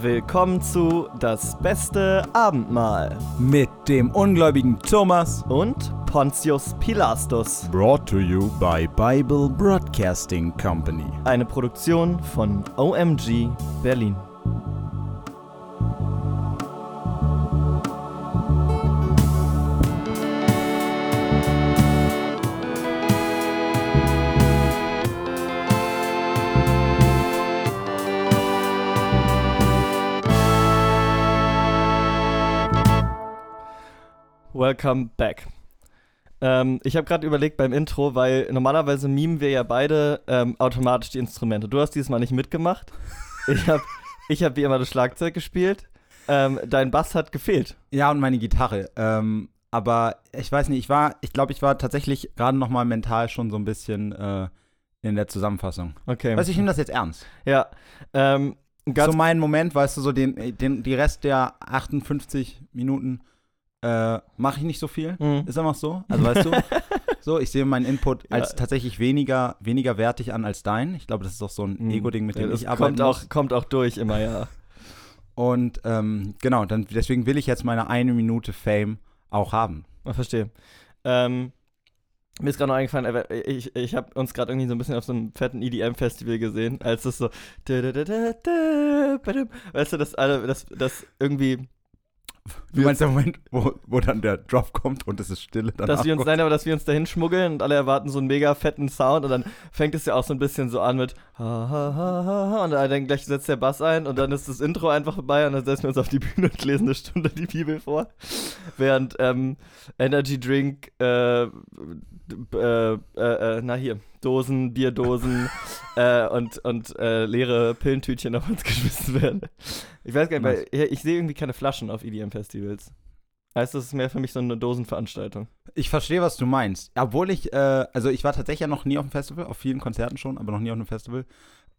willkommen zu Das beste Abendmahl mit dem ungläubigen Thomas und Pontius Pilastus. Brought to you by Bible Broadcasting Company. Eine Produktion von OMG Berlin. Welcome back. Ähm, ich habe gerade überlegt beim Intro, weil normalerweise mimen wir ja beide ähm, automatisch die Instrumente. Du hast dieses Mal nicht mitgemacht. Ich habe ich hab wie immer das Schlagzeug gespielt. Ähm, dein Bass hat gefehlt. Ja, und meine Gitarre. Ähm, aber ich weiß nicht, ich war, ich glaube, ich war tatsächlich gerade noch mal mental schon so ein bisschen äh, in der Zusammenfassung. Okay. Weißt du, ich nehme das jetzt ernst. Ja. Ähm, so mein Moment, weißt du, so den, den, die Rest der 58 Minuten äh, mache ich nicht so viel. Mhm. Ist einfach so. Also weißt du, so, ich sehe meinen Input als Ja. tatsächlich weniger, weniger wertig an als dein. Ich glaube, das ist auch so ein Mhm. Ego-Ding, mit dem das ich arbeite. kommt auch, kommt auch durch immer, ja. Und ähm, genau, dann, deswegen will ich jetzt meine eine Minute Fame auch haben. Ich verstehe. Ähm, mir ist gerade noch eingefallen, äh, ich, ich habe uns gerade irgendwie so ein bisschen auf so einem fetten EDM-Festival gesehen, als das so. Weißt du, dass alle, das, das irgendwie. Du meinst der Moment, wo, wo dann der Drop kommt und es ist Stille danach dass wir uns, nein, aber dass wir uns dahin schmuggeln und alle erwarten so einen mega fetten Sound und dann fängt es ja auch so ein bisschen so an mit ha, ha, ha, ha, und dann gleich setzt der Bass ein und dann ist das Intro einfach vorbei und dann setzen wir uns auf die Bühne und lesen eine Stunde die Bibel vor. Während ähm, Energy Drink, äh, äh, äh, äh, na hier, Dosen, Bierdosen äh, und, und äh, leere Pillentütchen auf uns geschmissen werden. Ich weiß gar nicht, weil ich, ich sehe irgendwie keine Flaschen auf EDM-Festivals. Heißt, das ist mehr für mich so eine Dosenveranstaltung. Ich verstehe, was du meinst. Obwohl ich, äh, also ich war tatsächlich ja noch nie auf einem Festival, auf vielen Konzerten schon, aber noch nie auf einem Festival.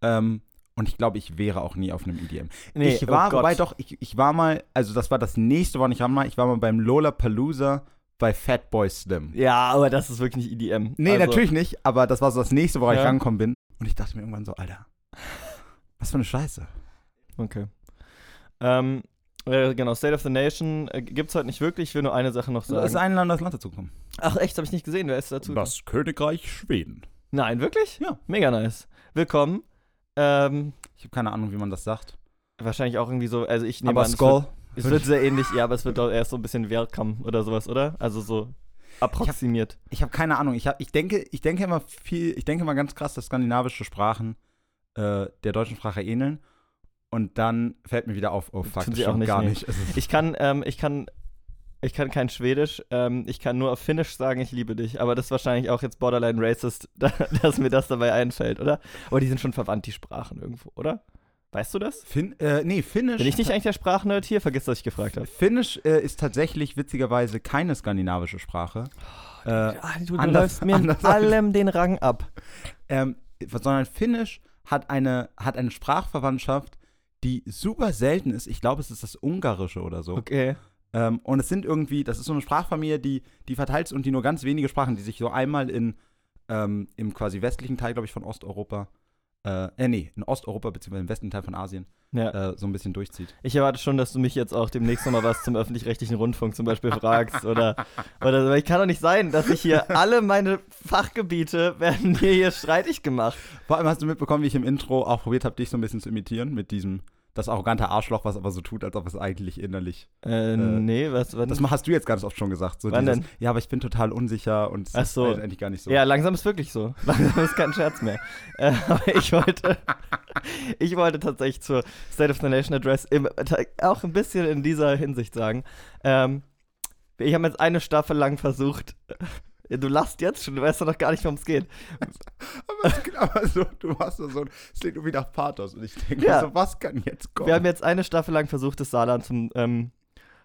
Ähm, und ich glaube, ich wäre auch nie auf einem EDM. Nee, ich oh war, Gott. wobei doch, ich, ich war mal, also das war das nächste, wann ich war mal, ich war mal beim Lollapalooza bei Fatboy Slim. Ja, aber das ist wirklich nicht EDM. Nee, Also, natürlich nicht, aber das war so das nächste, woran ich Ja. rangekommen bin. Und ich dachte mir irgendwann so, Alter, was für eine Scheiße. Okay. Ähm, äh, genau, State of the Nation äh, gibt's heute nicht wirklich. Ich will nur eine Sache noch Es ist sagen. einladend, das Land dazukommen. Ach, echt? Habe ich nicht gesehen. Wer ist dazu? Das Königreich Schweden. Nein, wirklich? Ja. Mega nice. Willkommen. Ähm, Ich habe keine Ahnung, wie man das sagt. wahrscheinlich auch irgendwie so, also ich nehme aber an, Skull. Es wird sehr ähnlich, ja, aber es wird doch erst so ein bisschen Welcome oder sowas, oder? Also so approximiert. Ich habe keine Ahnung. Ich, hab, ich, denke, ich denke immer viel, ich denke immer ganz krass, dass skandinavische Sprachen äh, der deutschen Sprache ähneln. Und dann fällt mir wieder auf, oh fuck, das auch nicht, gar nee. nicht. Ich kann, ähm, ich kann, ich kann kein Schwedisch. Ähm, ich kann nur auf Finnisch sagen, ich liebe dich. Aber das ist wahrscheinlich auch jetzt borderline racist, da, dass mir das dabei einfällt, oder? Aber die sind schon verwandt, die Sprachen irgendwo, oder? Weißt du das? Fin äh, nee, Finnisch. Bin ich nicht eigentlich der Sprachnerd hier? Vergiss, dass ich gefragt habe. Finnisch äh, ist tatsächlich witzigerweise keine skandinavische Sprache. Äh, Ah, du, du anders- läufst mir in allem den Rang ab. ähm, sondern Finnisch hat eine, hat eine Sprachverwandtschaft, die super selten ist. Ich glaube, es ist das Ungarische oder so. Okay. Ähm, und es sind irgendwie, das ist so eine Sprachfamilie, die, die verteilt ist und die nur ganz wenige Sprachen, die sich so einmal in, ähm, im quasi westlichen Teil, glaube ich, von Osteuropa, äh, äh, nee, in Osteuropa beziehungsweise im westlichen Teil von Asien, Ja. äh, so ein bisschen durchzieht. Ich erwarte schon, dass du mich jetzt auch demnächst nochmal was zum öffentlich-rechtlichen Rundfunk zum Beispiel fragst oder, oder Ich kann doch nicht sein, dass ich hier alle meine Fachgebiete werden mir hier streitig gemacht. Vor allem hast du mitbekommen, wie ich im Intro auch probiert habe, dich so ein bisschen zu imitieren mit diesem, das arrogante Arschloch, was aber so tut, als ob es eigentlich innerlich. Äh, nee, was, was Das hast du jetzt ganz oft schon gesagt. So Wann dieses, denn? Ja, aber ich bin total unsicher und es Ach ist so. halt eigentlich gar nicht so. Ja, langsam ist wirklich so. Langsam ist kein Scherz mehr. Äh, aber ich wollte, ich wollte tatsächlich zur State of the Nation Address im, auch ein bisschen in dieser Hinsicht sagen. Ähm, ich habe jetzt eine Staffel lang versucht. Du lachst jetzt schon, du weißt doch noch gar nicht, worum es geht. Aber, es- aber so, du hast so, so es klingt irgendwie nach Pathos und ich denke Ja. so, was kann jetzt kommen? Wir haben jetzt eine Staffel lang versucht, das Saarland zum, ähm,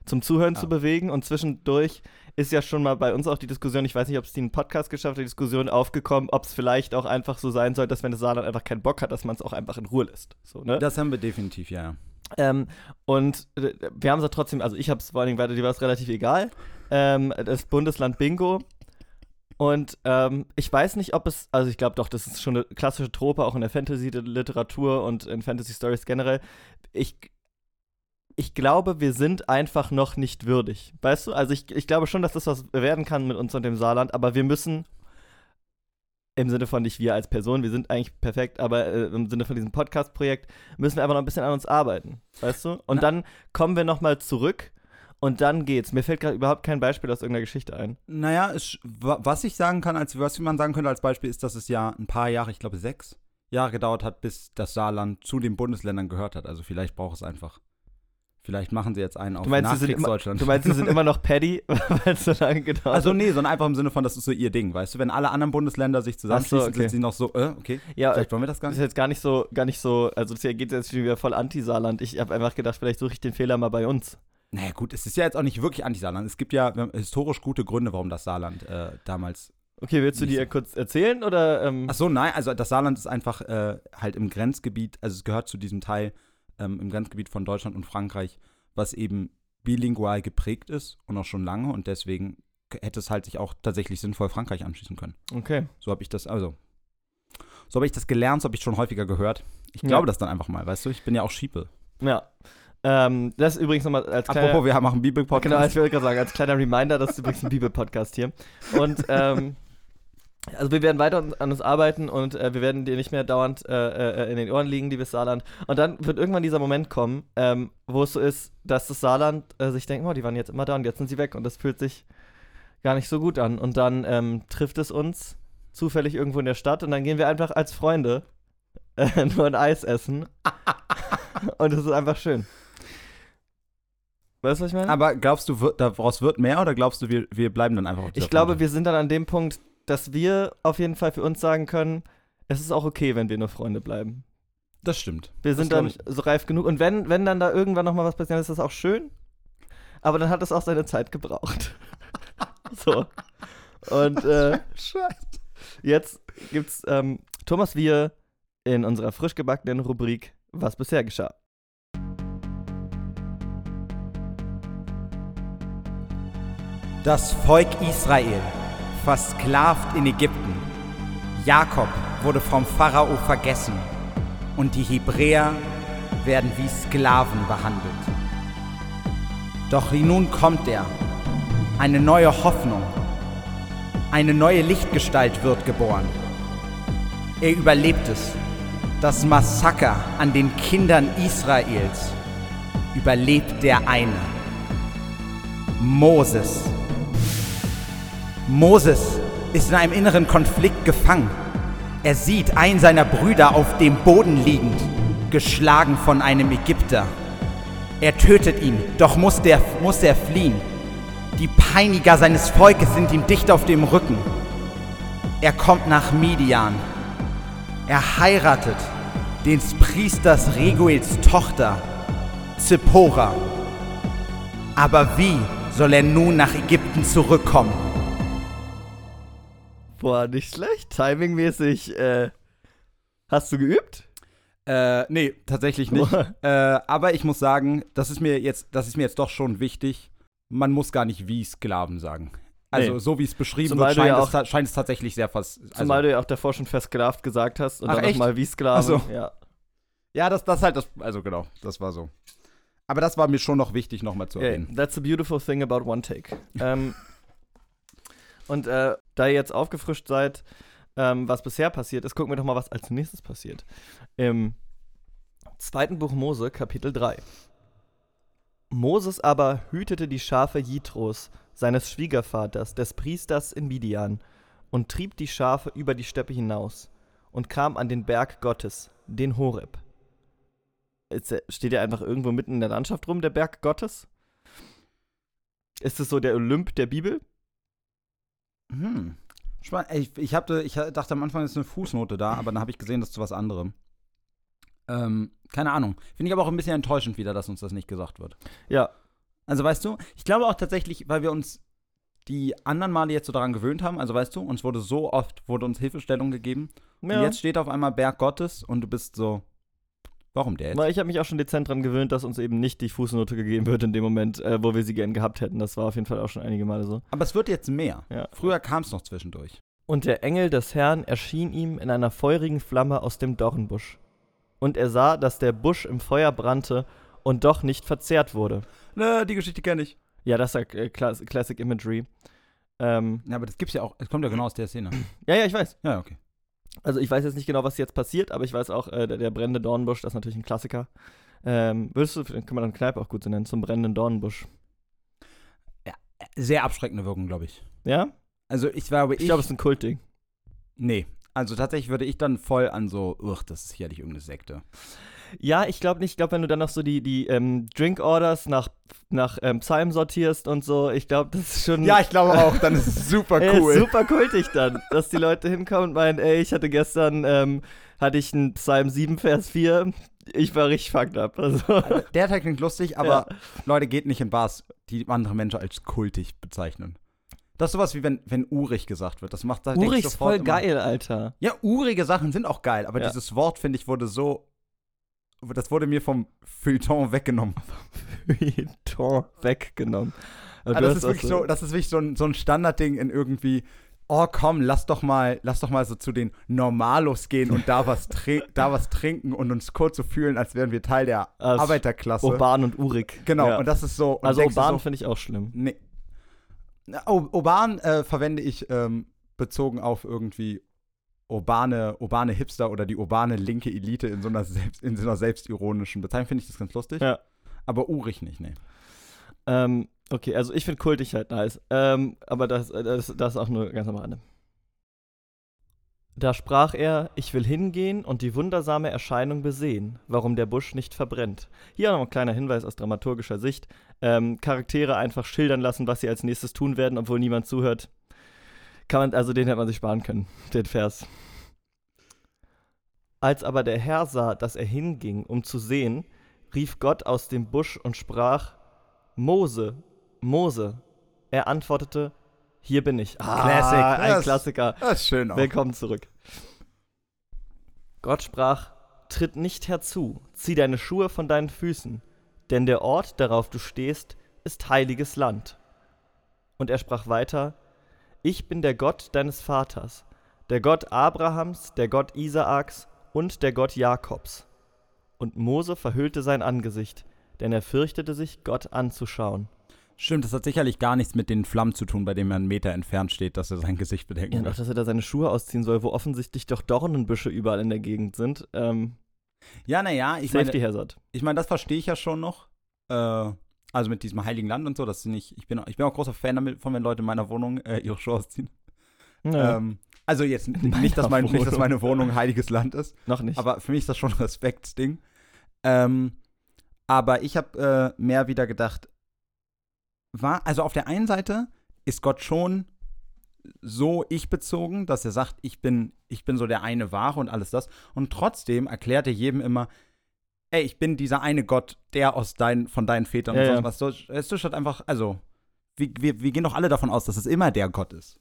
zum Zuhören Ah. zu bewegen und zwischendurch ist ja schon mal bei uns auch die Diskussion, ich weiß nicht, ob es die einen Podcast geschafft hat, die Diskussion aufgekommen, ob es vielleicht auch einfach so sein soll, dass wenn das Saarland einfach keinen Bock hat, dass man es auch einfach in Ruhe lässt. So, ne? das haben wir definitiv, ja. Ähm, und äh, wir haben es ja trotzdem, also ich habe es vor allen Dingen weiter, dir war es relativ egal. Ähm, das Bundesland Bingo. Und ähm, ich weiß nicht, ob es, also ich glaube doch, das ist schon eine klassische Trope, auch in der Fantasy-Literatur und in Fantasy-Stories generell. Ich ich glaube, wir sind einfach noch nicht würdig. Weißt du? Also ich, ich glaube schon, dass das was werden kann mit uns und dem Saarland, aber wir müssen im Sinne von nicht wir als Person, wir sind eigentlich perfekt, aber äh, im Sinne von diesem Podcast-Projekt müssen wir einfach noch ein bisschen an uns arbeiten, weißt du? Und Na. dann kommen wir nochmal zurück und dann geht's. Mir fällt gerade überhaupt kein Beispiel aus irgendeiner Geschichte ein. Naja, es, wa- was ich sagen kann, als was man sagen könnte als Beispiel, ist, dass es ja ein paar Jahre, ich glaube sechs Jahre gedauert hat, bis das Saarland zu den Bundesländern gehört hat. Also vielleicht braucht es einfach. Vielleicht machen sie jetzt einen auf Du meinst, sie sind immer, Nachkriegsdeutschland. du meinst, sie sind immer noch Paddy, weil es so lange gedauert also nee, sondern einfach im Sinne von, das ist so ihr Ding, weißt du? Wenn alle anderen Bundesländer sich zusammenschließen, okay. sind sie noch so, äh, okay, Ja, vielleicht wollen wir das gar Das ist nicht. jetzt gar nicht so, gar nicht so, also das hier geht jetzt schon wieder voll anti-Saarland. Ich habe einfach gedacht, vielleicht suche ich den Fehler mal bei uns. Naja gut, es ist ja jetzt auch nicht wirklich Anti-Saarland. Es gibt ja historisch gute Gründe, warum das Saarland äh, damals Okay, willst du so. kurz erzählen oder? Ähm, Ach so, nein, also das Saarland ist einfach äh, halt im Grenzgebiet, also es gehört zu diesem Teil ähm, im Grenzgebiet von Deutschland und Frankreich, was eben bilingual geprägt ist und auch schon lange und deswegen hätte es halt sich auch tatsächlich sinnvoll Frankreich anschließen können. okay. So habe ich das, also, so habe ich das gelernt, so habe ich schon häufiger gehört. Ich Ja. glaube das dann einfach mal, weißt du, ich bin ja auch Schiepel. Ja. Ähm, das ist übrigens nochmal als kleiner. Apropos, wir machen Genau, Bibel-Podcast. ich wollte gerade sagen, als kleiner Reminder, das ist übrigens ein Bibel-Podcast hier. Und ähm, also wir werden weiter an uns arbeiten und äh, wir werden dir nicht mehr dauernd äh, äh, in den Ohren liegen, liebes Saarland. Und dann wird irgendwann dieser Moment kommen, ähm, wo es so ist, dass das Saarland äh, sich denkt, oh, die waren jetzt immer da und jetzt sind sie weg und das fühlt sich gar nicht so gut an. Und dann ähm, trifft es uns zufällig irgendwo in der Stadt und dann gehen wir einfach als Freunde äh, nur ein Eis essen. und es ist einfach schön. Weißt du, was ich meine? Aber glaubst du, daraus wird mehr oder glaubst du, wir, wir bleiben dann einfach auf Ich glaube, Freundschaft? wir sind dann an dem Punkt, dass wir auf jeden Fall für uns sagen können, es ist auch okay, wenn wir nur Freunde bleiben. Das stimmt. Wir sind dann so reif genug. Und wenn, wenn dann da irgendwann noch mal was passiert, ist das auch schön. Aber dann hat es auch seine Zeit gebraucht. so. Und äh, Scheiße. jetzt gibt's ähm, Thomas Wir in unserer frisch gebackenen Rubrik Was bisher geschah. Das Volk Israel, versklavt in Ägypten. Jakob wurde vom Pharao vergessen und die Hebräer werden wie Sklaven behandelt. Doch nun kommt er. Eine neue Hoffnung. Eine neue Lichtgestalt wird geboren. Er überlebt es. Das Massaker an den Kindern Israels überlebt der eine. Moses. Moses ist in einem inneren Konflikt gefangen. Er sieht einen seiner Brüder auf dem Boden liegend, geschlagen von einem Ägypter. Er tötet ihn, doch muss, der, muss er fliehen. Die Peiniger seines Volkes sind ihm dicht auf dem Rücken. Er kommt nach Midian. Er heiratet den Priesters Reguels Tochter, Zippora. Aber wie soll er nun nach Ägypten zurückkommen? Boah, nicht schlecht. Timingmäßig. Äh, hast du geübt? Äh, nee, tatsächlich nicht. äh, aber ich muss sagen, das ist mir jetzt, das ist mir jetzt doch schon wichtig. Man muss gar nicht wie Sklaven sagen. Also Nee. so wie es beschrieben Zumal wird, scheint, ja es, ta- scheint es tatsächlich sehr fast. Also, Zumal du ja auch davor schon versklavt gesagt hast und Ach, dann nochmal wie Sklaven. So. Ja. ja, das, das halt das. Also genau, das war so. Aber das war mir schon noch wichtig, nochmal zu Yeah, erwähnen. that's a beautiful thing about one take. ähm, und äh, da ihr jetzt aufgefrischt seid, ähm, was bisher passiert ist, gucken wir doch mal, was als nächstes passiert. Im zweiten Buch Mose, Kapitel 3. Moses aber hütete die Schafe Jitros, seines Schwiegervaters, des Priesters in Midian, und trieb die Schafe über die Steppe hinaus und kam an den Berg Gottes, den Horeb. Der, steht der einfach irgendwo mitten in der Landschaft rum, der Berg Gottes? Ist es so der Olymp der Bibel? Hm. Spann- ey, Ich, ich, hatte, ich dachte am Anfang ist eine Fußnote da, aber dann habe ich gesehen, das ist zu was anderem. Ähm, keine Ahnung. Finde ich aber auch ein bisschen enttäuschend wieder, dass uns das nicht gesagt wird. Ja. Also weißt du, ich glaube auch tatsächlich, weil wir uns die anderen Male jetzt so daran gewöhnt haben, also weißt du, uns wurde so oft, wurde uns Hilfestellung gegeben ja. und jetzt steht auf einmal Berg Gottes und du bist so, warum der jetzt? Weil ich habe mich auch schon dezent dran gewöhnt, dass uns eben nicht die Fußnote gegeben wird in dem Moment, äh, wo wir sie gern gehabt hätten. Das war auf jeden Fall auch schon einige Male so. Aber es wird jetzt mehr. Ja. Früher kam es noch zwischendurch. Und der Engel des Herrn erschien ihm in einer feurigen Flamme aus dem Dornbusch. Und er sah, dass der Busch im Feuer brannte und doch nicht verzehrt wurde. Ne, die Geschichte kenne ich. Ja, das ist ja äh, Class Classic Imagery. Ähm, Ja, aber das gibt's ja auch. Es kommt ja genau aus der Szene. ja, ja, ich weiß. Ja, okay. Also ich weiß jetzt nicht genau, was jetzt passiert, aber ich weiß auch, äh, der, der brennende Dornbusch, das ist natürlich ein Klassiker. Ähm, würdest du, kann man dann Kneipe auch gut so nennen, zum brennenden Dornbusch. Sehr abschreckende Wirkung, glaube ich. Ja? Also ich glaube, ich. Ich glaube, es ist ein Kultding. nee. Also tatsächlich würde ich dann voll an so, uch, das ist sicherlich irgendeine Sekte. Ja, ich glaube nicht. Ich glaube, wenn du dann noch so die, die ähm, Drink-Orders nach, nach ähm, Psalm sortierst und so, ich glaube, das ist schon. Ja, ich glaube auch, dann ist es super Ey, cool. ist super kultig dann, dass die Leute hinkommen und meinen, ey, ich hatte gestern, ähm, hatte ich einen Psalm 7, Vers 4. Ich war richtig fucked up. Also, Der Teil klingt lustig, aber Leute, geht nicht in Bars, die andere Menschen als kultig bezeichnen. Das ist sowas wie wenn, wenn urig gesagt wird. Das macht da Urig ist voll immer- geil, Alter. Ja, urige Sachen sind auch geil, aber Ja. dieses Wort, finde ich, wurde so. Das wurde mir vom Feuilleton weggenommen. Tor weggenommen. Ah, du das, ist wirklich so, das ist wirklich so ein, so ein Standardding in irgendwie. Oh komm, lass doch mal, lass doch mal so zu den Normalos gehen und da was, da was trinken und uns kurz so fühlen, als wären wir Teil der Als Arbeiterklasse. Urban und urig. Genau, Ja. und das ist so. Also urban so, finde ich auch schlimm. Nee. Urban äh, verwende ich ähm, bezogen auf irgendwie urbane, urbane Hipster oder die urbane linke Elite in so einer, selbst, in so einer selbstironischen Bezeichnung. Finde ich das ganz lustig. Ja. Aber urig nicht, nee. Ähm, okay, also ich finde kultig halt nice. Ähm, aber das, äh, das, das ist auch nur ganz am Rande. Da sprach er, ich will hingehen und die wundersame Erscheinung besehen, warum der Busch nicht verbrennt. Hier noch ein kleiner Hinweis aus dramaturgischer Sicht. Ähm, Charaktere einfach schildern lassen, was sie als nächstes tun werden, obwohl niemand zuhört. Kann man, also den hätte man sich sparen können, den Vers. Als aber der Herr sah, dass er hinging, um zu sehen, rief Gott aus dem Busch und sprach, Mose, Mose. Er antwortete, hier bin ich. Ah, Classic. ein Das- Klassiker. Das ist schön auch. Willkommen zurück. Gott sprach, tritt nicht herzu, zieh deine Schuhe von deinen Füßen, denn der Ort, darauf du stehst, ist heiliges Land. Und er sprach weiter, ich bin der Gott deines Vaters, der Gott Abrahams, der Gott Isaaks und der Gott Jakobs. Und Mose verhüllte sein Angesicht, denn er fürchtete sich, Gott anzuschauen. Stimmt, das hat sicherlich gar nichts mit den Flammen zu tun, bei denen man einen Meter entfernt steht, dass er sein Gesicht bedenken Ja, will. dass er da seine Schuhe ausziehen soll, wo offensichtlich doch Dornenbüsche überall in der Gegend sind. Ähm, Ja, naja, ich meine, Hazard. ich meine, das verstehe ich ja schon noch. Äh, also mit diesem heiligen Land und so, das nicht, ich bin, ich bin auch großer Fan damit, von wenn Leute in meiner Wohnung äh, ihre Schuhe ausziehen. Ja, Ähm, also jetzt nicht dass, mein, nicht, dass meine Wohnung heiliges Land ist, noch nicht. aber für mich ist das schon ein Respektsding. Ähm, aber ich habe äh, mehr wieder gedacht, war, also auf der einen Seite ist Gott schon so ich bezogen, dass er sagt, ich bin, ich bin so der eine Wahre und alles das. Und trotzdem erklärt er jedem immer, ey, ich bin dieser eine Gott, der aus deinen, von deinen Vätern Ja, und sonst was. So, es ist halt einfach, also, wir, wir, wir gehen doch alle davon aus, dass es immer der Gott ist.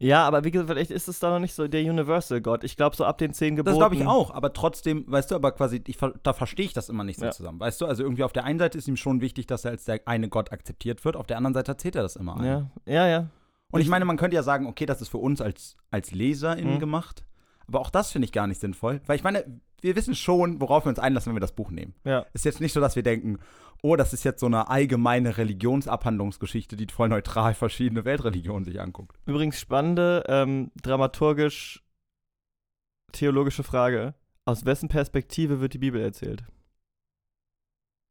ja, aber wie gesagt, vielleicht ist es da noch nicht so der Universal Gott. Ich glaube, so ab den zehn Geboten. Das glaube ich auch, aber trotzdem, weißt du, aber quasi, ich, da verstehe ich das immer nicht so Ja. zusammen. Weißt du, also irgendwie auf der einen Seite ist ihm schon wichtig, dass er als der eine Gott akzeptiert wird, auf der anderen Seite erzählt er das immer. ein. Ja, ja, ja. Und ich meine, man könnte ja sagen, okay, das ist für uns als, als LeserInnen Mhm. gemacht, aber auch das finde ich gar nicht sinnvoll, weil ich meine, wir wissen schon, worauf wir uns einlassen, wenn wir das Buch nehmen. ja. Ist jetzt nicht so, dass wir denken, oh, das ist jetzt so eine allgemeine Religionsabhandlungsgeschichte, die voll neutral verschiedene Weltreligionen sich anguckt. Übrigens spannende, ähm, dramaturgisch theologische Frage. Aus wessen Perspektive wird die Bibel erzählt?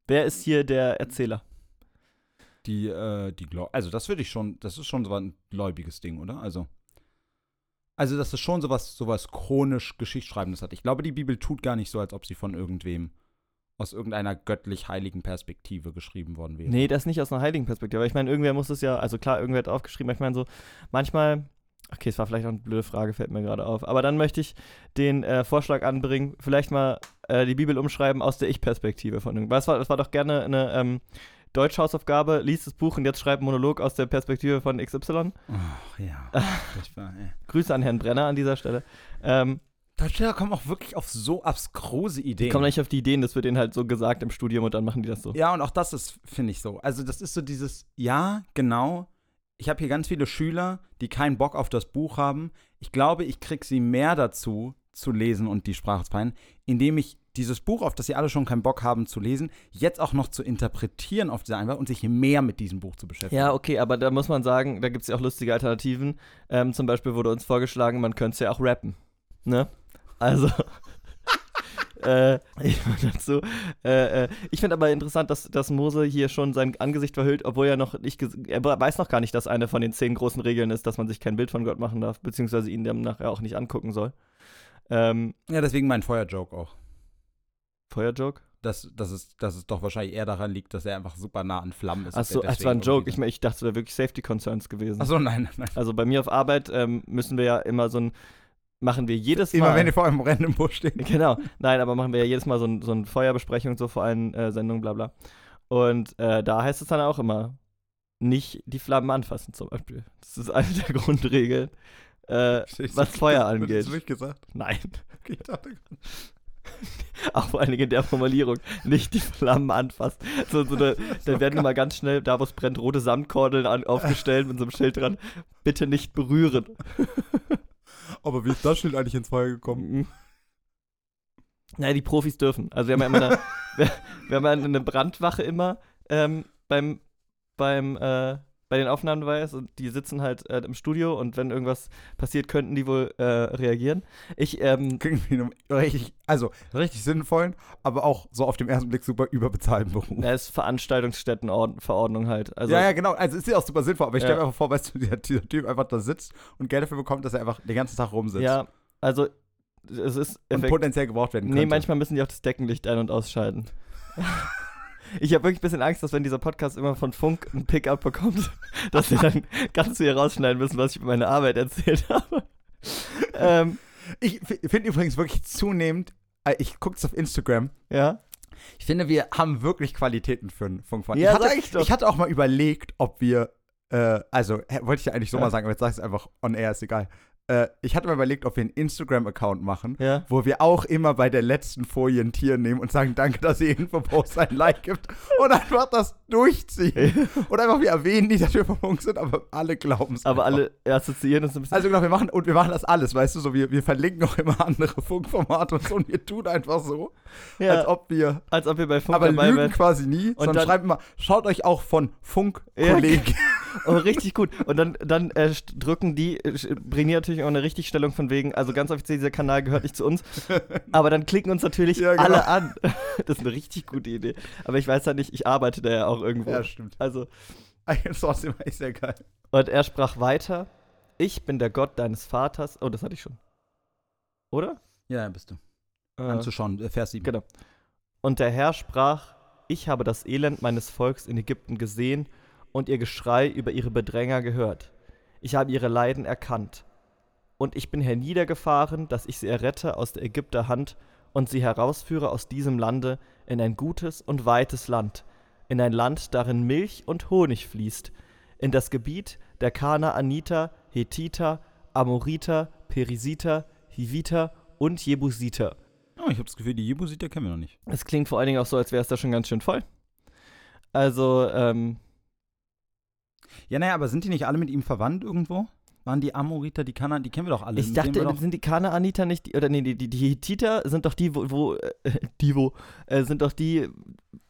Wer ist hier der Erzähler? Die, äh, die Gläu also das würde ich schon, das ist schon so ein gläubiges Ding, oder? Also, also das ist schon sowas, sowas chronisch Geschichtsschreibendes hat. Ich glaube, die Bibel tut gar nicht so, als ob sie von irgendwem aus irgendeiner göttlich heiligen Perspektive geschrieben worden wäre. Nee, das nicht aus einer heiligen Perspektive. Aber ich meine, irgendwer muss es ja, also klar, irgendwer hat aufgeschrieben, aber ich meine so, manchmal, okay, es war vielleicht auch eine blöde Frage, fällt mir gerade auf. Aber dann möchte ich den äh, Vorschlag anbringen, vielleicht mal äh, die Bibel umschreiben aus der Ich-Perspektive von irgendwas. Das war, das war doch gerne eine ähm, Deutschhausaufgabe, liest das Buch und jetzt schreibt Monolog aus der Perspektive von XY. Ach ja. Grüße an Herrn Brenner an dieser Stelle. Ähm, Darsteller kommen auch wirklich auf so abstruse Ideen. die kommen nicht auf die Ideen, das wird denen halt so gesagt im Studium und dann machen die das so. Ja, und auch das ist, finde ich so. Also, das ist so dieses, ja, genau. Ich habe hier ganz viele Schüler, die keinen Bock auf das Buch haben. Ich glaube, ich kriege sie mehr dazu, zu lesen und die Sprache zu feiern, indem ich dieses Buch, auf das sie alle schon keinen Bock haben zu lesen, jetzt auch noch zu interpretieren auf diese Einwahl und sich mehr mit diesem Buch zu beschäftigen. Ja, okay, aber da muss man sagen, da gibt es ja auch lustige Alternativen. Ähm, zum Beispiel wurde uns vorgeschlagen, man könnte es ja auch rappen. Ne? Also. äh, ich dazu. Äh, äh, ich finde aber interessant, dass, dass Mose hier schon sein Angesicht verhüllt, obwohl er noch nicht. Er weiß noch gar nicht, dass eine von den zehn großen Regeln ist, dass man sich kein Bild von Gott machen darf, beziehungsweise ihn dann nachher auch nicht angucken soll. Ähm, ja, deswegen mein Feuerjoke auch. Feuerjoke? Dass, dass, es, dass es doch wahrscheinlich eher daran liegt, dass er einfach super nah an Flammen ist. Achso, es war ein Joke. Ich, ich dachte, es wäre wirklich Safety Concerns gewesen. Achso, nein, nein. Also bei mir auf Arbeit ähm, müssen wir ja immer so ein machen wir jedes Immer Mal. Immer wenn ihr vor einem Rennen im Busch steht. Genau. Nein, aber machen wir ja jedes Mal so ein, so ein Feuerbesprechung so vor allen äh, Sendungen, bla bla. Und äh, da heißt es dann auch immer, nicht die Flammen anfassen zum Beispiel. Das ist eine der Grundregeln, äh, was Feuer angeht. Hast du wirklich gesagt? Nein. Okay, ich dachte, auch vor allen Dingen in der Formulierung, nicht die Flammen anfassen. So, so eine, dann werden immer ganz schnell, da wo es brennt, rote Sandkordeln an, aufgestellt mit so einem Schild dran. Bitte nicht berühren. Aber wie ist das Schild eigentlich ins Feuer gekommen? Mhm. Naja, die Profis dürfen. Also wir haben ja immer eine, wir, wir haben eine Brandwache immer ähm, beim, beim, äh, bei den Aufnahmen dabei ist und die sitzen halt äh, im Studio und wenn irgendwas passiert, könnten die wohl äh, reagieren. Ich, ähm, richtig, also richtig sinnvollen, aber auch so auf den ersten Blick super überbezahlten Beruf. Das ist Veranstaltungsstättenverordnung halt. Also, ja, ja, genau. Also ist ja auch super sinnvoll, aber ich stelle mir einfach vor, weißt du, dieser, dieser Typ einfach da sitzt und Geld dafür bekommt, dass er einfach den ganzen Tag rumsitzt. Ja, also es ist und potenziell gebraucht werden könnte. Nee, manchmal müssen die auch das Deckenlicht ein- und ausschalten. Ich habe wirklich ein bisschen Angst, dass wenn dieser Podcast immer von Funk ein Pickup bekommt, dass sie dann ganz viel rausschneiden müssen, was ich über meine Arbeit erzählt habe. ähm, ich finde übrigens wirklich zunehmend, äh, ich gucke es auf Instagram. Ja. Ich finde, wir haben wirklich Qualitäten für einen Funkfan. Ja, ich, hatte, sag ich, doch. ich hatte auch mal überlegt, ob wir, äh, also wollte ich ja eigentlich so ja. mal sagen, aber jetzt sag ich es einfach on air, ist egal äh, ich hatte mir überlegt, ob wir einen Instagram-Account machen, ja. wo wir auch immer bei der letzten Folie ein Tier nehmen und sagen, danke, dass ihr Infopost ein Like gibt und einfach das durchziehen. und einfach wir erwähnen die, dass wir vom Funk sind, aber alle glauben es. Aber alle assoziieren es ein bisschen. Also genau, wir machen, und wir machen das alles, weißt du, so wir, wir verlinken auch immer andere Funkformate und so und wir tun einfach so, ja. als ob wir. Als ob wir bei Funk aber dabei lügen wären. quasi nie, und sondern schreiben immer, schaut euch auch von Funk-Kollegen. Ja. oh, richtig gut. Und dann, dann äh, drücken die, äh, bringen die natürlich auch eine Richtigstellung von wegen, also ganz offiziell, dieser Kanal gehört nicht zu uns. Aber dann klicken uns natürlich ja, genau. alle an. Das ist eine richtig gute Idee. Aber ich weiß ja nicht, ich arbeite da ja auch irgendwo. Ja, stimmt. Also. Trotzdem ist sehr geil. Und er sprach weiter: Ich bin der Gott deines Vaters. Oh, das hatte ich schon. Oder? Ja, bist du. Äh, Anzuschauen, äh, Vers 7. Genau. Und der Herr sprach: Ich habe das Elend meines Volks in Ägypten gesehen und ihr Geschrei über ihre Bedränger gehört. Ich habe ihre Leiden erkannt. Und ich bin herniedergefahren, dass ich sie errette aus der Ägypter Hand und sie herausführe aus diesem Lande in ein gutes und weites Land, in ein Land, darin Milch und Honig fließt, in das Gebiet der Kanaaniter, Hethiter, Amoriter, Perisiter, Hiviter und Jebusiter. Oh, ich habe das Gefühl, die Jebusiter kennen wir noch nicht. Es klingt vor allen Dingen auch so, als wäre es da schon ganz schön voll. Also, ähm, ja, naja, aber sind die nicht alle mit ihm verwandt irgendwo? Waren die Amoriter, die Kanaan, die kennen wir doch alle. Ich dachte, sind die Kanaaniter nicht, die, oder nee, die, die, die Hittiter sind doch die, wo, wo äh, die, wo, äh, sind doch die,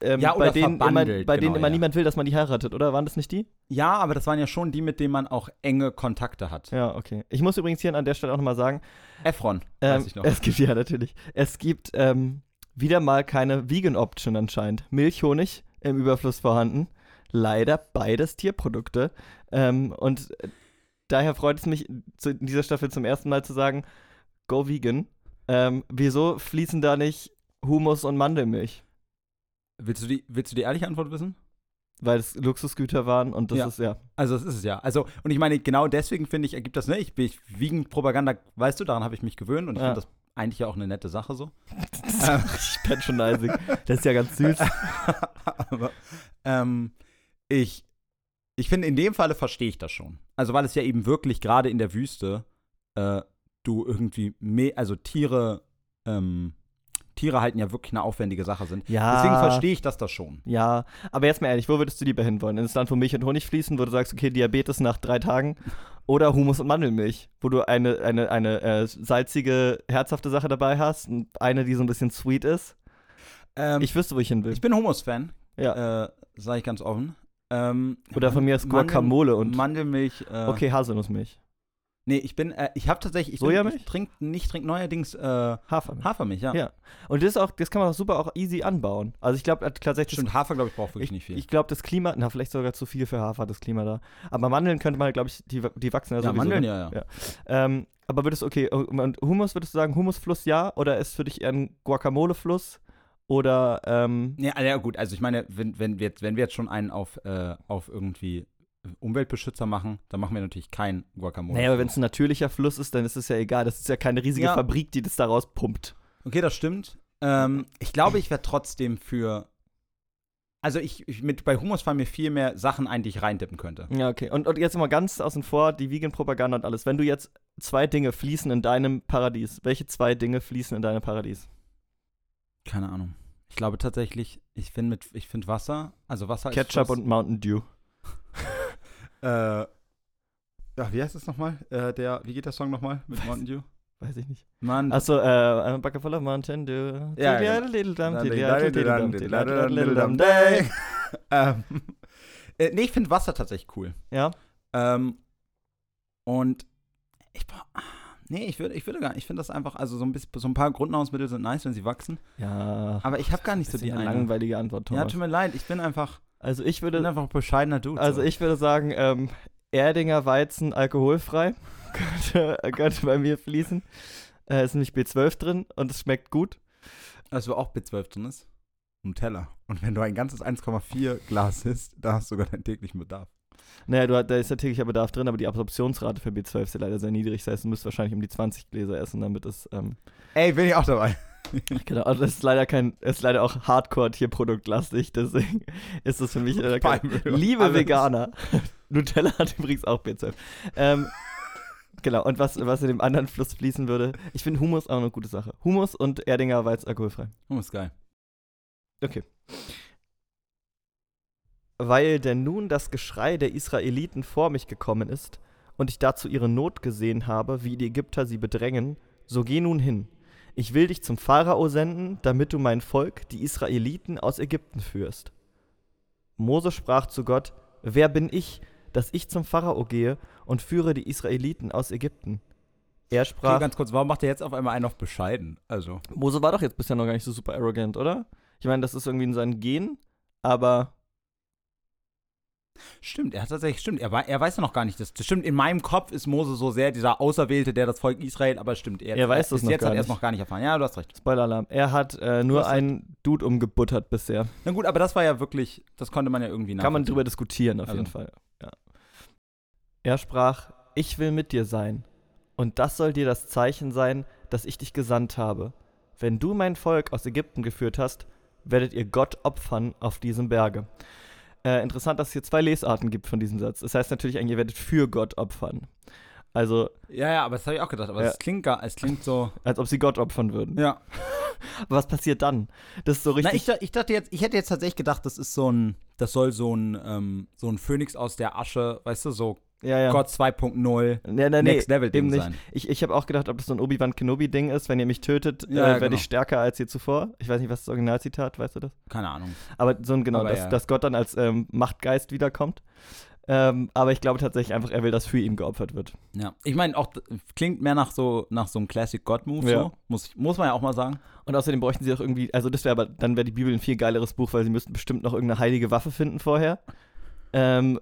ähm, ja, bei denen immer, bei genau, denen immer ja. niemand will, dass man die heiratet, oder? Waren das nicht die? Ja, aber das waren ja schon die, mit denen man auch enge Kontakte hat. Ja, okay. Ich muss übrigens hier an der Stelle auch nochmal sagen. Efron, ähm, weiß ich noch. Es gibt, ja, natürlich. Es gibt ähm, wieder mal keine Vegan-Option anscheinend. Milchhonig im Überfluss vorhanden leider beides Tierprodukte. Ähm, und daher freut es mich, in dieser Staffel zum ersten Mal zu sagen, go vegan. Ähm, wieso fließen da nicht Humus und Mandelmilch? Willst du die, willst du die ehrliche Antwort wissen? Weil es Luxusgüter waren und das ja. ist ja. Also das ist es ja. Also, und ich meine, genau deswegen finde ich, ergibt das, ne? Ich bin Vegan-Propaganda, weißt du, daran habe ich mich gewöhnt und ich ja. finde das eigentlich ja auch eine nette Sache so. ich patronizing. Das ist ja ganz süß. Aber, ähm, ich, ich finde, in dem Falle verstehe ich das schon. Also, weil es ja eben wirklich gerade in der Wüste äh, du irgendwie, mehr, also Tiere, ähm, Tiere halten ja wirklich eine aufwendige Sache sind. Ja. Deswegen verstehe ich das das schon. Ja, aber jetzt mal ehrlich, wo würdest du lieber hinwollen? Ins Land, wo Milch und Honig fließen, wo du sagst, okay, Diabetes nach drei Tagen oder Humus und Mandelmilch, wo du eine, eine, eine äh, salzige, herzhafte Sache dabei hast und eine, die so ein bisschen sweet ist? Ähm, Ich wüsste, wo ich hin will. ich bin Hummus-Fan, ja. äh, sage ich ganz offen. Ähm, oder von mir ist Mandel- Guacamole und. Mandelmilch. Äh, Okay, Haselnussmilch. Nee, ich bin, äh, ich habe tatsächlich, ich, bin, Sojamilch? ich trinke nicht, trinke neuerdings äh, Hafermilch. Hafermilch, ja. Ja. Und das ist auch, das kann man auch super auch easy anbauen. Also ich glaube tatsächlich, Stimmt, Hafer, glaube ich, braucht wirklich ich, nicht viel. ich glaube, das Klima, na, vielleicht sogar zu viel für Hafer, das Klima da. Aber Mandeln könnte man, glaube ich, die, die wachsen ja, ja, sowieso. Mandeln, ja, ja. Ja. Ähm, aber würdest du, okay, und Humus, würdest du sagen, Humusfluss ja? Oder ist für dich eher ein Guacamole-Fluss? Oder, ähm, Ja, ja, gut, also ich meine, wenn, wenn, wir, jetzt, wenn wir jetzt schon einen auf, äh, auf irgendwie Umweltbeschützer machen, dann machen wir natürlich kein Guacamole. naja, aber wenn es ein natürlicher Fluss ist, dann ist es ja egal. Das ist ja keine riesige Ja. Fabrik, die das da rauspumpt. Okay, das stimmt. Ähm, ich glaube, ich wäre trotzdem für. Also ich, ich mit bei Hummus fallen mir viel mehr Sachen ein, die ich reindippen könnte. Ja, okay. Und, und jetzt mal ganz außen vor, die Vegan-Propaganda und alles. Wenn du jetzt zwei Dinge fließen in deinem Paradies, welche zwei Dinge fließen in deinem Paradies? Keine Ahnung. Ich glaube tatsächlich, ich finde mit, ich finde Wasser, also Wasser Ketchup ist und Mountain Dew. äh, ja, wie heißt es nochmal? Äh, der, wie geht der Song nochmal mit Mountain Dew? Weiß ich nicht. Mann, Achso, äh, I'm a bucket full of Mountain Dew. Ja, day. ähm, äh, nee, ich finde Wasser tatsächlich cool. Ja, Ähm, und ich brauch- Nee, ich würde, ich würde gar nicht. Ich finde das einfach, also so ein bisschen, so ein paar Grundnahrungsmittel sind nice, wenn sie wachsen. ja. Aber ich habe gar nicht so die ja eine langweilige Antwort, Ja, Thomas. tut mir leid, ich bin einfach, also ich ich bin würde, einfach ein bescheidener Dude. also so. ich würde sagen, ähm, Erdinger Weizen alkoholfrei könnte, könnte bei mir fließen. Äh, ist nämlich B12 drin und es schmeckt gut. Also auch B12 drin ist. Nutella. Und wenn du ein ganzes 1,4 Glas isst, da hast du sogar deinen täglichen Bedarf. Naja, du, da ist ja täglicher Bedarf drin, aber die Absorptionsrate für B12 ist ja leider sehr niedrig. Das heißt, du müsst wahrscheinlich um die 20 Gläser essen, damit es. Ähm, Ey, bin ich auch dabei. genau, also das ist leider kein, ist leider auch Hardcore-Tierproduktlastig, deswegen ist das für mich äh, kein. Liebe Alles. Veganer. Nutella hat übrigens auch B12. Ähm, genau, und was, was in dem anderen Fluss fließen würde, ich finde Humus auch eine gute Sache. Humus und Erdinger Weiz alkoholfrei. Oh, ist geil. Okay. Weil denn nun das Geschrei der Israeliten vor mich gekommen ist und ich dazu ihre Not gesehen habe, wie die Ägypter sie bedrängen, so geh nun hin. Ich will dich zum Pharao senden, damit du mein Volk, die Israeliten, aus Ägypten führst. Mose sprach zu Gott: Wer bin ich, dass ich zum Pharao gehe und führe die Israeliten aus Ägypten? Er sprach: Okay, ganz kurz, warum macht er jetzt auf einmal einen auf bescheiden? Also. Mose war doch jetzt bisher noch gar nicht so super arrogant, oder? Ich meine, das ist irgendwie in seinen Gen, aber Stimmt, er hat tatsächlich, stimmt, er, er weiß ja noch gar nicht, das, das stimmt, in meinem Kopf ist Mose so sehr dieser Auserwählte, der das Volk Israel, aber stimmt, er, Er weiß das noch jetzt gar hat er es noch gar nicht erfahren. Ja, du hast recht. Spoiler-Alarm. Er hat äh, nur hast recht. einen Dude umgebuttert bisher. Na gut, aber das war ja wirklich, das konnte man ja irgendwie Kann man drüber diskutieren, auf Also. jeden Fall. Ja. Er sprach: Ich will mit dir sein. Und das soll dir das Zeichen sein, dass ich dich gesandt habe. Wenn du mein Volk aus Ägypten geführt hast, werdet ihr Gott opfern auf diesem Berge. Äh, interessant, dass es hier zwei Lesarten gibt von diesem Satz. Das heißt natürlich eigentlich, ihr werdet für Gott opfern. Also, Ja, ja, aber das habe ich auch gedacht, aber Ja. es klingt gar, es klingt so. als ob sie Gott opfern würden. Ja. Aber was passiert dann? Das ist so Na, richtig. ich, da- ich dachte jetzt, ich hätte jetzt tatsächlich gedacht, das ist so ein, das soll so ein, ähm, so ein Phönix aus der Asche, weißt du, so ja, ja. Gott 2.0 Ja, nee, Next Level Ding sein. Ich, ich habe auch gedacht, ob das so ein Obi-Wan Kenobi-Ding ist. Wenn ihr mich tötet, Ja, äh, ja, werde genau. ich stärker als je zuvor. Ich weiß nicht, was das Originalzitat, weißt du das? Keine Ahnung. Aber so ein, genau, Aber dass, ja. dass Gott dann als ähm, Machtgeist wiederkommt. Ähm, aber ich glaube tatsächlich einfach, er will, dass für ihn geopfert wird. Ja. Ich meine, auch klingt mehr nach so, nach so einem Classic God-Move, Ja. so. Muss, muss man ja auch mal sagen. Und außerdem bräuchten sie auch irgendwie, also das wäre aber, dann wäre die Bibel ein viel geileres Buch, weil sie müssten bestimmt noch irgendeine heilige Waffe finden vorher. Ähm,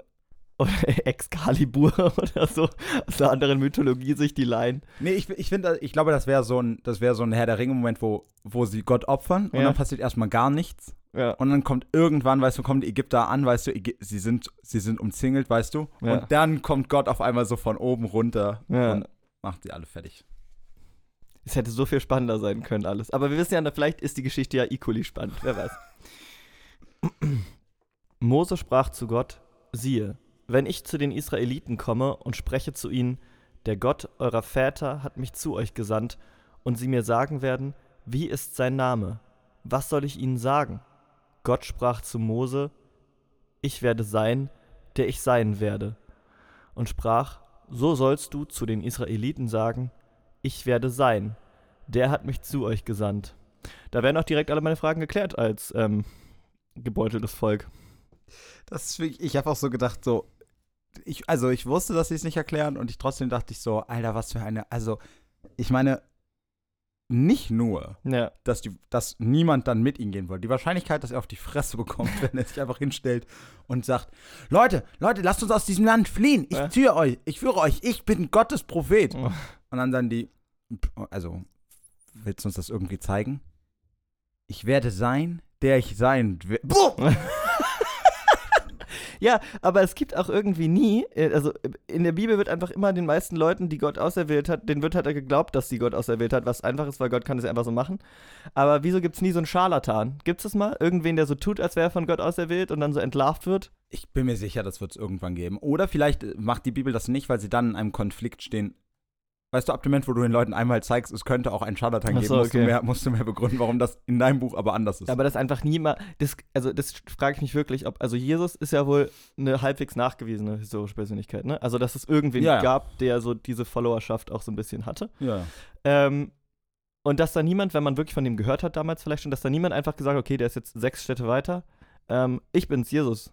oder Excalibur oder so. Aus einer anderen Mythologie sich die leihen. Nee, ich, ich finde, ich glaube, das wäre so ein, das wäre so ein Herr der Ringe-Moment, wo, wo sie Gott opfern und Ja. dann passiert erstmal gar nichts. Ja. Und dann kommt irgendwann, weißt du, kommen die Ägypter an, weißt du, Ägy- sie sind, sie sind umzingelt, weißt du. Ja. Und dann kommt Gott auf einmal so von oben runter und macht sie alle fertig. Es hätte so viel spannender sein können, alles. Aber wir wissen ja, vielleicht ist die Geschichte ja equally spannend. Wer weiß. Mose sprach zu Gott: Siehe, wenn ich zu den Israeliten komme und spreche zu ihnen, der Gott eurer Väter hat mich zu euch gesandt, und sie mir sagen werden, wie ist sein Name? Was soll ich ihnen sagen? Gott sprach zu Mose, ich werde sein, der ich sein werde. Und sprach, so sollst du zu den Israeliten sagen, ich werde sein, der hat mich zu euch gesandt. Da werden auch direkt alle meine Fragen geklärt als ähm, gebeuteltes Volk. Das ist ich habe auch so gedacht, so, ich, also ich wusste, dass sie es nicht erklären und ich trotzdem dachte ich so, Alter, was für eine, also ich meine, nicht nur, Ja. dass, die, dass niemand dann mit ihm gehen wollte. Die Wahrscheinlichkeit, dass er auf die Fresse bekommt, wenn er sich einfach hinstellt und sagt, Leute, Leute, lasst uns aus diesem Land fliehen. Ich Ja. führe euch, ich führe euch, ich bin Gottes Prophet. Oh. Und dann dann die, also, willst du uns das irgendwie zeigen? Ich werde sein, der ich sein will. Boah! Ja, aber es gibt auch irgendwie nie, äh, also äh, in der Bibel wird einfach immer den meisten Leuten, die Gott auserwählt hat, denen wird halt geglaubt, dass sie Gott auserwählt hat, was einfach ist, weil Gott kann das ja einfach so machen. Aber wieso gibt es nie so einen Scharlatan? Gibt es das mal? Irgendwen, der so tut, als wäre er von Gott auserwählt und dann so entlarvt wird? Ich bin mir sicher, das wird es irgendwann geben. Oder vielleicht äh, macht die Bibel das nicht, weil sie dann in einem Konflikt stehen. Weißt du, ab dem Moment, wo du den Leuten einmal zeigst, es könnte auch einen Scharlatan geben, so, musst, du okay. mehr, musst du mehr begründen, warum das in deinem Buch aber anders ist. Aber das einfach niemand, das, also das frage ich mich wirklich, ob, also Jesus ist ja wohl eine halbwegs nachgewiesene historische Persönlichkeit, ne? Also dass es irgendwen Ja, ja. gab, der so diese Followerschaft auch so ein bisschen hatte. ja. Ähm, und dass da niemand, wenn man wirklich von dem gehört hat damals vielleicht schon, dass da niemand einfach gesagt hat, okay, der ist jetzt sechs Städte weiter, ähm, ich bin's, Jesus.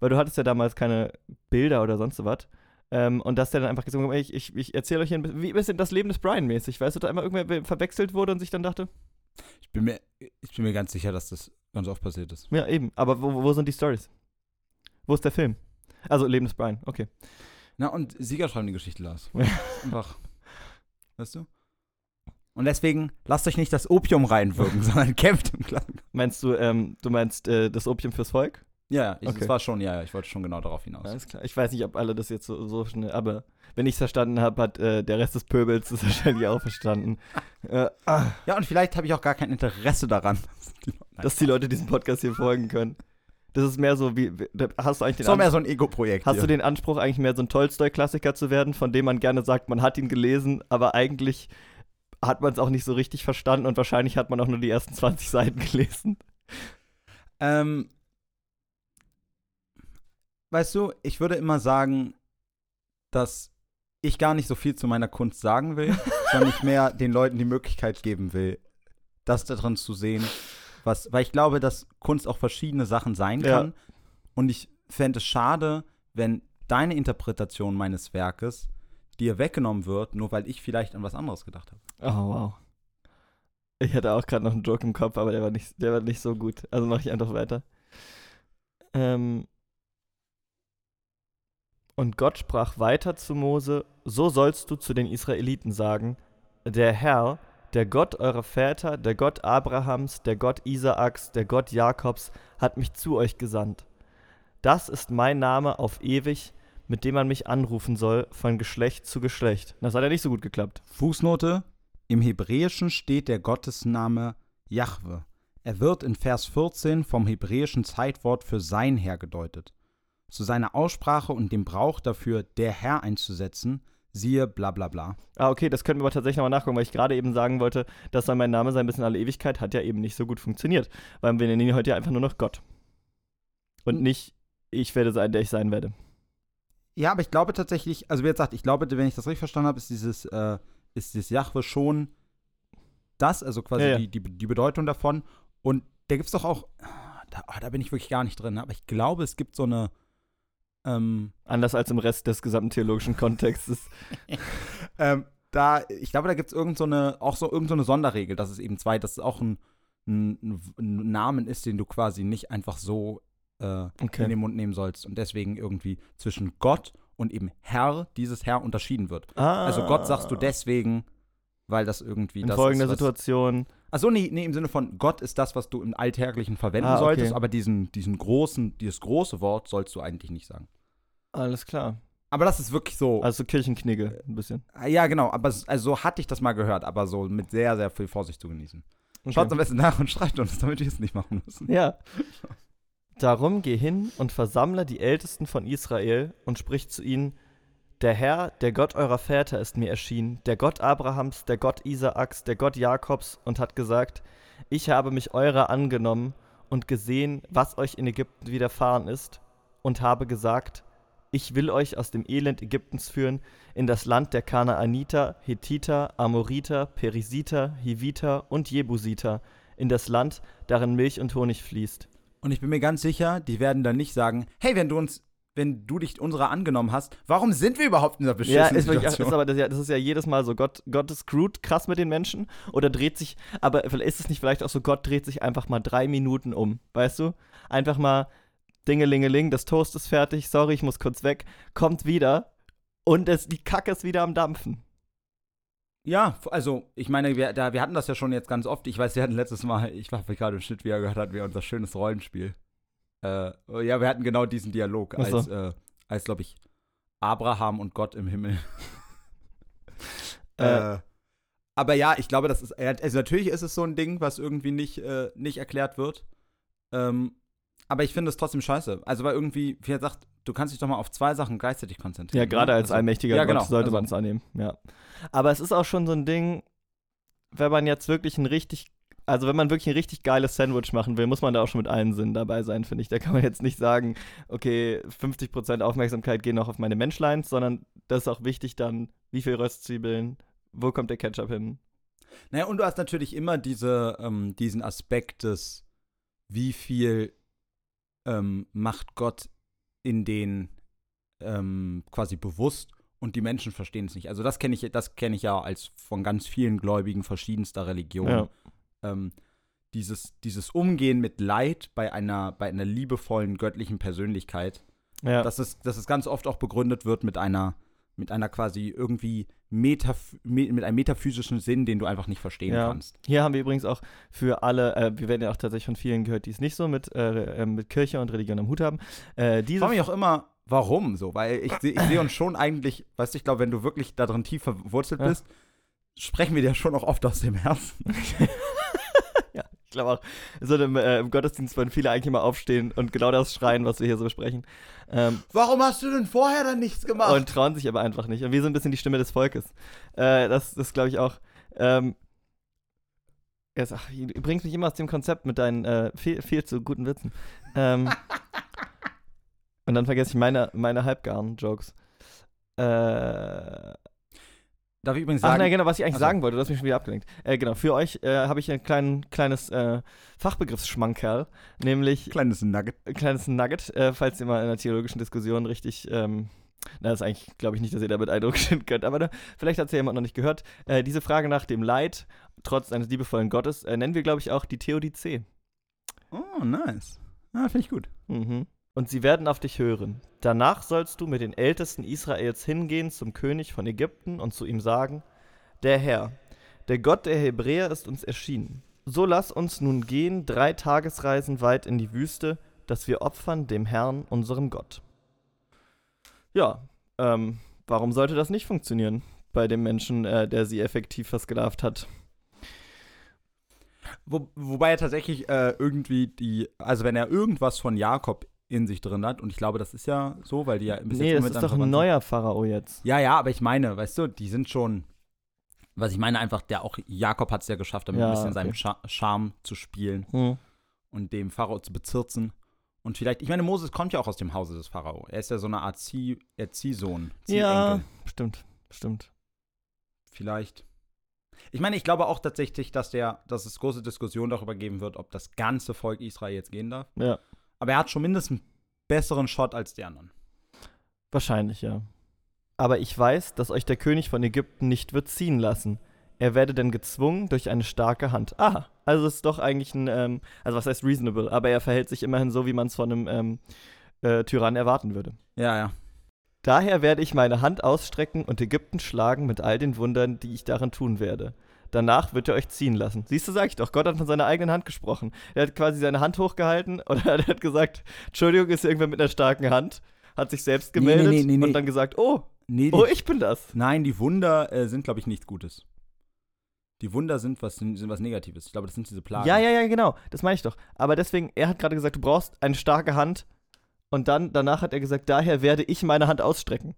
Weil du hattest ja damals keine Bilder oder sonst so was. Ähm, und dass der dann einfach gesagt hat, ich, ich, ich erzähle euch hier ein bisschen, wie ein bisschen das Leben des Brian mäßig, weißt du, da immer irgendwer verwechselt wurde und sich dann dachte, Ich, bin mir, ich bin mir ganz sicher, dass das ganz oft passiert ist. ja eben, aber wo, wo sind die Stories? Wo ist der Film? Also Leben des Brian, okay. Na, und Sieger schreiben die Geschichte, Lars. Ja. Einfach. Weißt du? Und deswegen lasst euch nicht das Opium reinwirken, sondern kämpft im Klang. Meinst du, ähm, du meinst äh, das Opium fürs Volk? Ja, ich, Okay. das war schon, ja, ja, ich wollte schon genau darauf hinaus. Alles klar. Ich weiß nicht, ob alle das jetzt so, so schnell, aber wenn ich es verstanden habe, hat äh, der Rest des Pöbels das wahrscheinlich auch verstanden. Äh, ah, Ja, und vielleicht habe ich auch gar kein Interesse daran, dass die, Leute diesem Podcast hier folgen können. Das ist mehr so wie, hast du eigentlich den, so mehr Anspruch, so ein Ego-Projekt. hast hier. du den Anspruch eigentlich mehr so ein Tolstoi-Klassiker zu werden, von dem man gerne sagt, man hat ihn gelesen, aber eigentlich hat man es auch nicht so richtig verstanden und wahrscheinlich hat man auch nur die ersten 20 Seiten gelesen. Ähm, weißt du, ich würde immer sagen, dass ich gar nicht so viel zu meiner Kunst sagen will, sondern ich mehr den Leuten die Möglichkeit geben will, das darin zu sehen, was, weil ich glaube, dass Kunst auch verschiedene Sachen sein Ja. kann. Und ich fände es schade, wenn deine Interpretation meines Werkes dir weggenommen wird, nur weil ich vielleicht an was anderes gedacht habe. Oh, wow. Ich hatte auch gerade noch einen Joke im Kopf, aber der war nicht, der war nicht so gut. Also mache ich einfach weiter. Ähm und Gott sprach weiter zu Mose: So sollst du zu den Israeliten sagen: Der Herr, der Gott eurer Väter, der Gott Abrahams, der Gott Isaaks, der Gott Jakobs, hat mich zu euch gesandt. Das ist mein Name auf ewig, mit dem man mich anrufen soll, von Geschlecht zu Geschlecht. Das hat ja nicht so gut geklappt. Fußnote: Im Hebräischen steht der Gottesname Jahwe. Er wird in Vers 14 vom hebräischen Zeitwort für sein hergedeutet. Zu seiner Aussprache und dem Brauch dafür, der Herr einzusetzen, siehe bla bla bla. Ah, okay, das können wir aber tatsächlich nochmal nachgucken, weil ich gerade eben sagen wollte, das soll mein Name sein bis in alle Ewigkeit, hat ja eben nicht so gut funktioniert. Weil wir nennen ihn heute ja einfach nur noch Gott. Und Hm. nicht, ich werde sein, der ich sein werde. Ja, aber ich glaube tatsächlich, also wie gesagt, ich glaube, wenn ich das richtig verstanden habe, ist dieses, äh, ist dieses Jahwe schon das, also quasi Ja, ja. Die, die, die Bedeutung davon. Und da gibt es doch auch, da, ah, da bin ich wirklich gar nicht drin, aber ich glaube, es gibt so eine, ähm, Anders als im Rest des gesamten theologischen Kontextes. ähm, da, ich glaube, da gibt es irgend so eine, auch so irgend so eine Sonderregel, dass es eben zwei, dass es auch ein, ein, ein Namen ist, den du quasi nicht einfach so äh, in den Mund nehmen sollst und deswegen irgendwie zwischen Gott und eben Herr, dieses Herr unterschieden wird. Ah, Also Gott sagst du deswegen, weil das irgendwie In das folgender ist, Situation. Achso, nee, nee, im Sinne von Gott ist das, was du im Alltäglichen verwenden Ah, okay. solltest, aber diesen, diesen großen, dieses große Wort sollst du eigentlich nicht sagen. Alles klar. Aber das ist wirklich so. Also Kirchenknigge, ein bisschen. Ah, ja, genau, aber also so hatte ich das mal gehört, aber so mit sehr, sehr viel Vorsicht zu genießen. Okay. Schaut am besten nach und streicht uns, damit wir es nicht machen müssen. Ja. Darum geh hin und versammle die Ältesten von Israel und sprich zu ihnen: Der Herr, der Gott eurer Väter, ist mir erschienen, der Gott Abrahams, der Gott Isaaks, der Gott Jakobs, und hat gesagt, ich habe mich eurer angenommen und gesehen, was euch in Ägypten widerfahren ist, und habe gesagt, ich will euch aus dem Elend Ägyptens führen in das Land der Kanaaniter, Hethiter, Amoriter, Perisiter, Hiviter und Jebusiter, in das Land, darin Milch und Honig fließt. Und ich bin mir ganz sicher, die werden dann nicht sagen, hey, wenn du uns, wenn du dich unserer angenommen hast, warum sind wir überhaupt in dieser Ja, beschissenen ist, wirklich, ist Situation? aber das, ja, das ist ja jedes Mal so, Gott, Gott ist screwed krass mit den Menschen oder dreht sich, aber ist es nicht vielleicht auch so, Gott dreht sich einfach mal drei Minuten um, weißt du? Einfach mal Dingelingeling, das Toast ist fertig, sorry, ich muss kurz weg, kommt wieder und es, die Kacke ist wieder am Dampfen. Ja, also ich meine, wir, da, wir hatten das ja schon jetzt ganz oft. Ich weiß, wir hatten letztes Mal, ich war gerade im Schnitt, wie er gehört hat, wir unser schönes Rollenspiel. Äh, ja, wir hatten genau diesen Dialog, so. als, äh, als glaube ich, Abraham und Gott im Himmel. Äh. äh, aber ja, ich glaube, das ist, also natürlich ist es so ein Ding, was irgendwie nicht, äh, nicht erklärt wird. Ähm, aber ich finde es trotzdem scheiße. Also, weil irgendwie, wie er sagt, du kannst dich doch mal auf zwei Sachen gleichzeitig konzentrieren. Ja, gerade ne? als also, allmächtiger ja, Gott genau. sollte Also- man es annehmen, ja. Aber es ist auch schon so ein Ding, wenn man jetzt wirklich ein richtig, also wenn man wirklich ein richtig geiles Sandwich machen will, muss man da auch schon mit allen Sinnen dabei sein, finde ich. Da kann man jetzt nicht sagen, okay, 50% Aufmerksamkeit gehen noch auf meine Menschleins, sondern das ist auch wichtig dann, wie viel Röstzwiebeln, wo kommt der Ketchup hin? Naja, und du hast natürlich immer diese, ähm, diesen Aspekt des, wie viel ähm, macht Gott in den ähm, quasi bewusst und die Menschen verstehen es nicht. Also das kenne ich, das kenne ich ja als von ganz vielen Gläubigen verschiedenster Religionen. Ähm, dieses, dieses Umgehen mit Leid bei einer, bei einer liebevollen göttlichen Persönlichkeit, Ja, dass, es, dass es ganz oft auch begründet wird mit einer, mit einer quasi irgendwie metaph mit einem metaphysischen Sinn, den du einfach nicht verstehen Ja. kannst. Hier haben wir übrigens auch für alle, äh, wir werden ja auch tatsächlich von vielen gehört, die es nicht so mit, äh, äh, mit Kirche und Religion am Hut haben. Äh, Ich diese frage mich auch immer, warum so, weil ich, ich sehe uns schon eigentlich, weißt du, ich glaube, wenn du wirklich da drin tief verwurzelt Ja. bist, sprechen wir dir schon auch oft aus dem Herzen. Glaube auch, so im, äh, im Gottesdienst wollen viele eigentlich immer aufstehen und genau das schreien, was wir hier so besprechen. Ähm, Warum hast du denn vorher dann nichts gemacht? und trauen sich aber einfach nicht. Und wir sind ein bisschen die Stimme des Volkes. Äh, das das glaube ich auch. Ähm, jetzt, ach, du bringst mich immer aus dem Konzept mit deinen äh, viel, viel zu guten Witzen. Ähm, und dann vergesse ich meine, meine halbgaren Jokes. Äh, Darf ich übrigens Ach sagen, nein, genau, was ich eigentlich Ach so. sagen wollte, du hast mich schon wieder abgelenkt. Äh, genau, für euch äh, habe ich ein klein, kleines äh, Fachbegriffsschmankerl, nämlich kleines Nugget. ein kleines Nugget, äh, falls ihr mal in einer theologischen Diskussion richtig, ähm, na, das ist eigentlich, glaube ich nicht, dass ihr damit Eindruck schinden könnt, aber ne, vielleicht hat es ja jemand noch nicht gehört. Äh, diese Frage nach dem Leid, trotz eines liebevollen Gottes, äh, nennen wir, glaube ich, auch die Theodizee. Oh, nice. Ah, finde ich gut. Mhm. Und sie werden auf dich hören. Danach sollst du mit den Ältesten Israels hingehen zum König von Ägypten und zu ihm sagen: Der Herr, der Gott der Hebräer ist uns erschienen. So lass uns nun gehen, drei Tagesreisen weit in die Wüste, dass wir opfern dem Herrn, unserem Gott. Ja, ähm, warum sollte das nicht funktionieren bei dem Menschen, äh, der sie effektiv versklavt hat? Wo, wobei er tatsächlich äh, irgendwie die, also wenn er irgendwas von Jakob in sich drin hat, und ich glaube, das ist ja so, weil die ja bis Nee, jetzt das nur ist doch ein neuer Pharao jetzt. Ja, ja, aber ich meine, weißt du, die sind schon, was ich meine einfach, der auch Jakob hat es ja geschafft, damit Ja, ein bisschen okay. seinem Charme zu spielen Hm. und dem Pharao zu bezirzen. Und vielleicht, ich meine, Moses kommt ja auch aus dem Hause des Pharao. Er ist ja so eine Art Zieh, Erziehsohn, Ja, Ziehenkel. stimmt, stimmt. Vielleicht. Ich meine, ich glaube auch tatsächlich, dass, der, dass es große Diskussionen darüber geben wird, ob das ganze Volk Israel jetzt gehen darf. Ja. Aber er hat schon mindestens einen besseren Shot als die anderen. Wahrscheinlich, ja. Aber ich weiß, dass euch der König von Ägypten nicht wird ziehen lassen. Er werde denn gezwungen durch eine starke Hand. Ah, also es ist doch eigentlich ein, ähm, also was heißt reasonable, aber er verhält sich immerhin so, wie man es von einem ähm, äh, Tyrann erwarten würde. Ja, ja. Daher werde ich meine Hand ausstrecken und Ägypten schlagen mit all den Wundern, die ich darin tun werde. Danach wird er euch ziehen lassen. Siehst du, sag ich doch, Gott hat von seiner eigenen Hand gesprochen. Er hat quasi seine Hand hochgehalten oder er hat gesagt, Entschuldigung, ist irgendwer mit einer starken Hand, hat sich selbst gemeldet nee, nee, nee. und dann gesagt, oh, oh, ich bin das. Nein, die Wunder äh, sind, glaube ich, nichts Gutes. Die Wunder sind was, sind was Negatives. Ich glaube, das sind diese Plagen. Ja, ja, ja, genau, das meine ich doch. Aber deswegen, er hat gerade gesagt, du brauchst eine starke Hand und dann, danach hat er gesagt, daher werde ich meine Hand ausstrecken.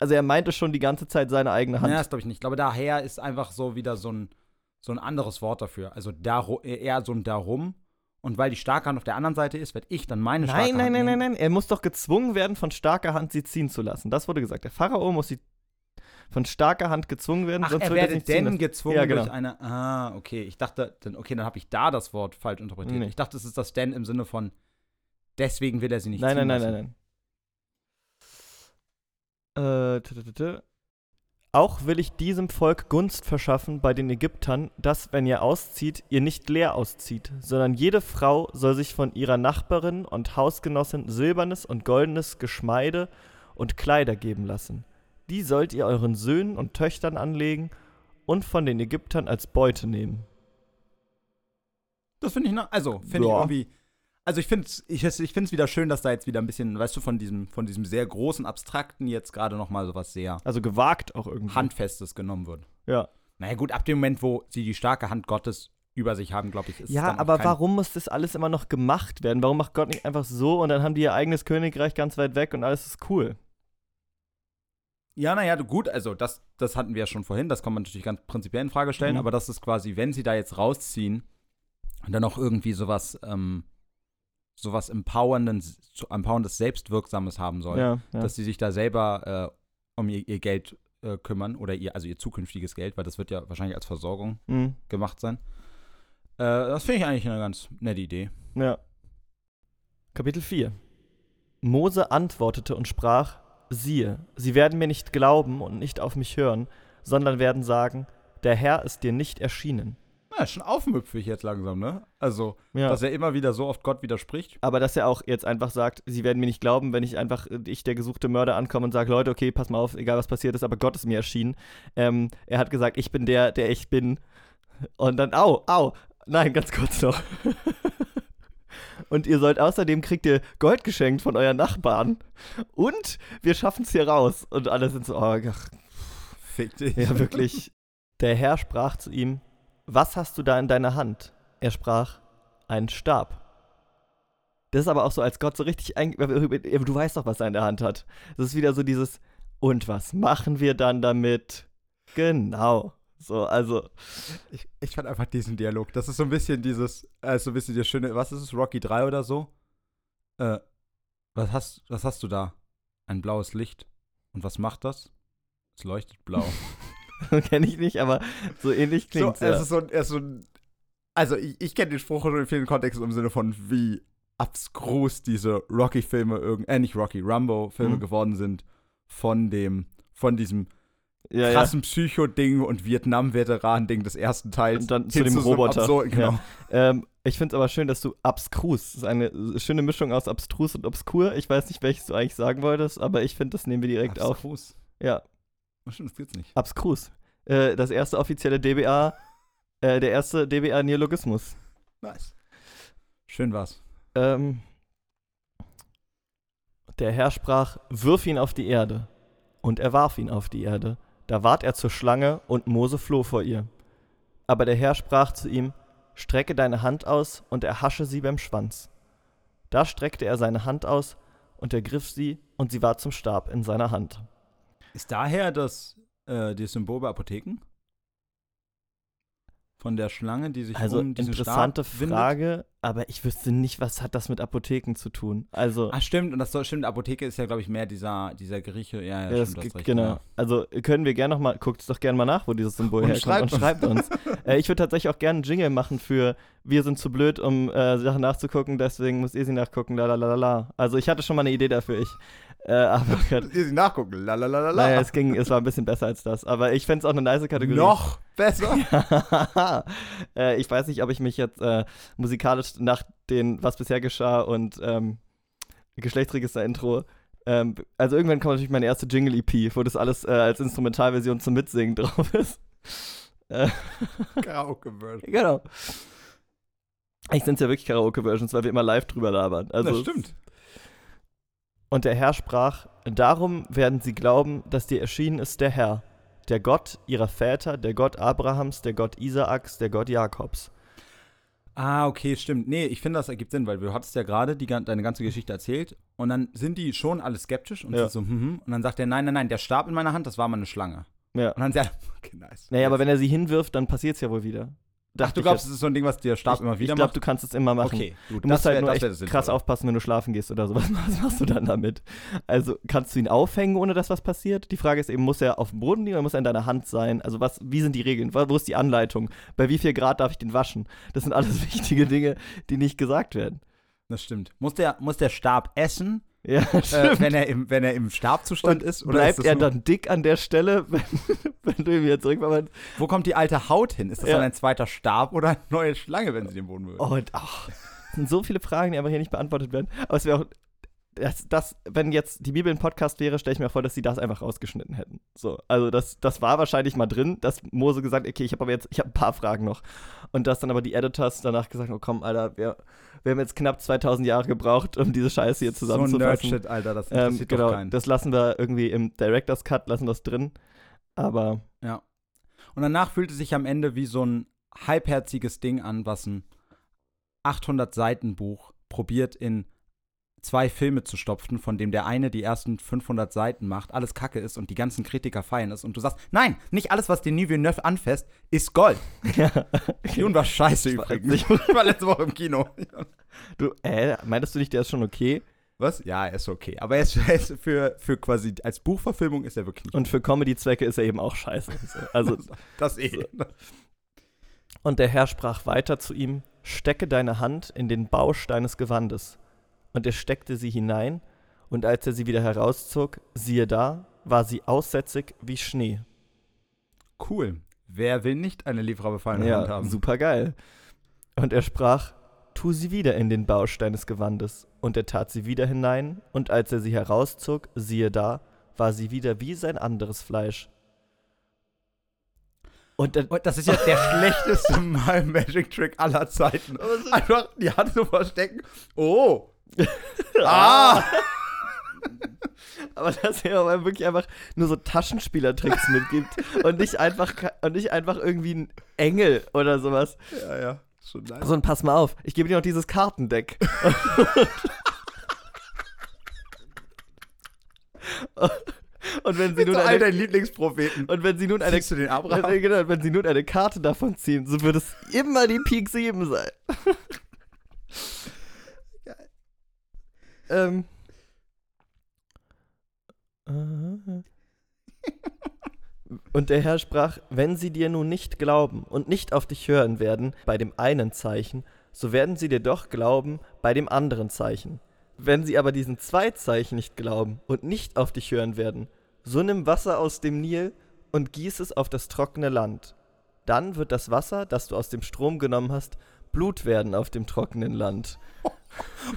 Also er meinte schon die ganze Zeit seine eigene Hand. Ja, das glaube ich nicht. Ich glaube, daher ist einfach so wieder so ein, so ein anderes Wort dafür. Also daru, eher so ein Darum. Und weil die starke Hand auf der anderen Seite ist, werde ich dann meine starke nein, nein, Hand nein, nein, nehmen. nein. Er muss doch gezwungen werden, von starker Hand sie ziehen zu lassen. Das wurde gesagt. Der Pharao muss sie von starker Hand gezwungen werden, Ach, sonst er wird er werde denn gezwungen Ja, genau. durch eine. Ah, okay. Ich dachte, dann, okay, dann habe ich da das Wort falsch interpretiert. Nee. Ich dachte, es ist das denn im Sinne von deswegen will er sie nicht Nein, ziehen nein, nein, lassen. nein, nein. Äh, tü, tü. Auch will ich diesem Volk Gunst verschaffen bei den Ägyptern, dass, wenn ihr auszieht, ihr nicht leer auszieht, sondern jede Frau soll sich von ihrer Nachbarin und Hausgenossin silbernes und goldenes Geschmeide und Kleider geben lassen. Die sollt ihr euren Söhnen und Töchtern anlegen und von den Ägyptern als Beute nehmen. Das finde ich, na, also, finde ich irgendwie. Also ich finde es ich, ich find's wieder schön, dass da jetzt wieder ein bisschen, weißt du, von diesem, von diesem sehr großen, abstrakten jetzt gerade noch mal so was sehr Also gewagt auch irgendwie. Handfestes genommen wird. Ja. Naja gut, ab dem Moment, wo sie die starke Hand Gottes über sich haben, glaube ich, ist Ja, aber warum muss das alles immer noch gemacht werden? Warum macht Gott nicht einfach so und dann haben die ihr eigenes Königreich ganz weit weg und alles ist cool? Ja, naja, gut, also das, das hatten wir ja schon vorhin, das kann man natürlich ganz prinzipiell in Frage stellen, Mhm. aber das ist quasi, wenn sie da jetzt rausziehen und dann auch irgendwie sowas, ähm, sowas empowernden, so empowerndes, selbstwirksames haben sollen, Ja, ja. dass sie sich da selber äh, um ihr, ihr Geld äh, kümmern oder ihr, also ihr zukünftiges Geld, weil das wird ja wahrscheinlich als Versorgung Mhm. gemacht sein. Äh, das finde ich eigentlich eine ganz nette Idee. ja. Kapitel 4 Mose antwortete und sprach: Siehe, sie werden mir nicht glauben und nicht auf mich hören, sondern werden sagen: Der Herr ist dir nicht erschienen. Na, schon aufmüpfig jetzt langsam, ne? Also, Ja. dass er immer wieder so oft Gott widerspricht. Aber dass er auch jetzt einfach sagt, sie werden mir nicht glauben, wenn ich einfach, äh, ich der gesuchte Mörder ankomme und sage, Leute, okay, pass mal auf, egal was passiert ist, aber Gott ist mir erschienen. Ähm, er hat gesagt, ich bin der, der ich bin. Und dann, au, au, nein, ganz kurz noch. und ihr sollt außerdem, kriegt ihr Gold geschenkt von euren Nachbarn. Und wir schaffen es hier raus. Und alle sind so, oh, ach, Fick dich. ja, wirklich. Der Herr sprach zu ihm: Was hast du da in deiner Hand? Er sprach: Einen Stab. Das ist aber auch so, als Gott so richtig. Ein du weißt doch, was er in der Hand hat. Das ist wieder so dieses: Und was machen wir dann damit? Genau. So, also. Ich, ich fand einfach diesen Dialog. Das ist so ein bisschen dieses, äh, so ein bisschen das schöne, was ist es, Rocky 3 oder so? Äh, was hast, was hast du da? Ein blaues Licht. Und was macht das? Es leuchtet blau. Kenne ich nicht, aber so ähnlich so, klingt es ja. ist so, ein- er ist so ein, also ich, ich kenne den Spruch schon in vielen Kontexten im Sinne von, wie abstrus diese Rocky-Filme, äh, nicht Rocky, Rambo-Filme Mhm. geworden sind von dem, von diesem ja, ja. krassen Psycho-Ding und Vietnam-Veteran-Ding des ersten Teils. Und dann zu dem so einem Roboter. absurden- genau. Ähm, ich finde es aber schön, dass du abstrus, das ist eine schöne Mischung aus abstrus und obskur. Ich weiß nicht, welches du eigentlich sagen wolltest, aber ich finde, das nehmen wir direkt auf. Abstrus. Ja, Oh, stimmt, das gibt's nicht. abstrus. Äh, das erste offizielle DBA, äh, der erste DBA-Neologismus. Nice. Schön war's. Ähm, der Herr sprach, wirf ihn auf die Erde. Und er warf ihn auf die Erde. Da ward er zur Schlange, und Mose floh vor ihr. Aber der Herr sprach zu ihm, strecke deine Hand aus und erhasche sie beim Schwanz. Da streckte er seine Hand aus und ergriff sie, und sie war zum Stab in seiner Hand. Ist daher das, äh, das Symbol bei Apotheken? Von der Schlange, die sich Also um diesen interessante Stab windet? Frage, aber ich wüsste nicht, was hat das mit Apotheken zu tun. Also Ah, stimmt. Und das soll, stimmt, Apotheke ist ja, glaube ich, mehr dieser, dieser Grieche. Ja, ja, Ja, das stimmt, ge- recht, genau. ja. Also können wir gerne noch mal, guckt es doch gerne mal nach, wo dieses Symbol Und herkommt schreibt und schreibt uns. äh, ich würde tatsächlich auch gerne einen Jingle machen für Wir sind zu blöd, um äh, Sachen nachzugucken, deswegen müsst ihr sie nachgucken, la la la la la. Also ich hatte schon mal eine Idee dafür, ich. Äh, aber Gott, Ihr sie nachgucken. Lalalala. naja, es ging, es war ein bisschen besser als das. Aber ich fände es auch eine nice Kategorie. Noch besser. äh, ich weiß nicht, ob ich mich jetzt äh, musikalisch nach den Was bisher geschah und ähm, Geschlechtsregister-Intro. Ähm, also irgendwann kommt natürlich meine erste Jingle-EP, wo das alles äh, als Instrumentalversion zum Mitsingen drauf ist. Äh, Karaoke-Version. genau. Ich sind ja wirklich Karaoke-Versions, weil wir immer live drüber labern. Also, das stimmt. Und der Herr sprach: Darum werden sie glauben, dass dir erschienen ist der Herr, der Gott ihrer Väter, der Gott Abrahams, der Gott Isaaks, der Gott Jakobs. Ah, okay, stimmt. Nee, ich finde, das ergibt Sinn, weil du hattest ja gerade die, deine ganze Geschichte erzählt und dann sind die schon alle skeptisch und Ja. sind so, hm, hm, und dann sagt er, nein, nein, nein, der Stab in meiner Hand, das war mal eine Schlange. Ja. Und dann sagt er, okay, nice. Naja, aber wenn er sie hinwirft, dann passiert es ja wohl wieder. Ach, du ich glaubst, es ist so ein Ding, was der Stab ich, immer wieder Ich glaube, macht? du kannst es immer machen. Okay, gut. Du musst halt wär- nur wär echt krass Sinnvolle. aufpassen, wenn du schlafen gehst oder sowas. Was machst du dann damit? Also, kannst du ihn aufhängen, ohne dass was passiert? Die Frage ist eben, muss er auf dem Boden liegen oder muss er in deiner Hand sein? Also, was, wie sind die Regeln? Wo wo ist die Anleitung? Bei wie viel Grad darf ich den waschen? Das sind alles wichtige Dinge, die nicht gesagt werden. Das stimmt. Muss der, muss der Stab essen, Ja, äh, wenn, er im, wenn er im Stabzustand ist? Oder Bleibt ist er dann dick an der Stelle, wenn, wenn du ihn wieder zurückverwandst? Wo kommt die alte Haut hin? Ist das Ja. dann ein zweiter Stab oder eine neue Schlange, wenn sie den Boden berührt? Und ach, es sind so viele Fragen, die einfach hier nicht beantwortet werden. Aber es wäre auch, das, das, wenn jetzt die Bibel ein Podcast wäre, stelle ich mir vor, dass sie das einfach rausgeschnitten hätten. So, also das, das war wahrscheinlich mal drin, dass Mose gesagt, okay, ich habe aber jetzt, ich habe ein paar Fragen noch. Und dass dann aber die Editors danach gesagt, oh komm, Alter, wir, wir haben jetzt knapp 2000 Jahre gebraucht, um diese Scheiße hier so zusammenzufassen. Nerdshit, Alter, das ähm, interessiert doch genau, keinen. das lassen wir irgendwie im Director's Cut, lassen es drin. Aber Ja. Und danach fühlte sich am Ende wie so ein halbherziges Ding an, was ein 800 Seiten Buch probiert in zwei Filme zu stopfen, von dem der eine die ersten 500 Seiten macht, alles Kacke ist und die ganzen Kritiker feiern ist und du sagst, nein, nicht alles, was Denis Villeneuve anfasst, ist Gold. ja, Dune war scheiße Ich weiß übrigens. Ich war letzte Woche im Kino. du, äh, meintest du nicht, der ist schon okay? Was? Ja, er ist okay. Aber er ist, er ist für, für quasi als Buchverfilmung ist er wirklich nicht. Und für Comedy-Zwecke ist er eben auch scheiße. So, Also, das eh. und der Herr sprach weiter zu ihm: Stecke deine Hand in den Bausch deines Gewandes. Und er steckte sie hinein, und als er sie wieder herauszog, siehe da, war sie aussätzig wie Schnee. Cool. Wer will nicht eine lieferbefallene Hand Ja, haben? super geil. Und er sprach: Tu sie wieder in den Bausch deines Gewandes. Und er tat sie wieder hinein, und als er sie herauszog, siehe da, war sie wieder wie sein anderes Fleisch. Und dann, Und das ist ja der schlechteste Mal Magic Trick aller Zeiten. Einfach die Hand so verstecken. Oh. ah. Aber dass er aber wirklich einfach nur so Taschenspielertricks mitgibt und nicht einfach und nicht einfach irgendwie ein Engel oder sowas. Ja, ja. Schon nice. So, und pass mal auf, ich gebe dir noch dieses Kartendeck. und wenn sie Mit nun so all eine, deinen Lieblingspropheten. und wenn sie nun eine Siehst du den Abraham? wenn, genau, wenn sie nun eine Karte davon ziehen, so wird es immer die Pik 7 sein. ähm. Und der Herr sprach, wenn sie dir nun nicht glauben und nicht auf dich hören werden bei dem einen Zeichen, so werden sie dir doch glauben bei dem anderen Zeichen. Wenn sie aber diesen zwei Zeichen nicht glauben und nicht auf dich hören werden, so nimm Wasser aus dem Nil und gieß es auf das trockene Land. Dann wird das Wasser, das du aus dem Strom genommen hast, Blut werden auf dem trockenen Land.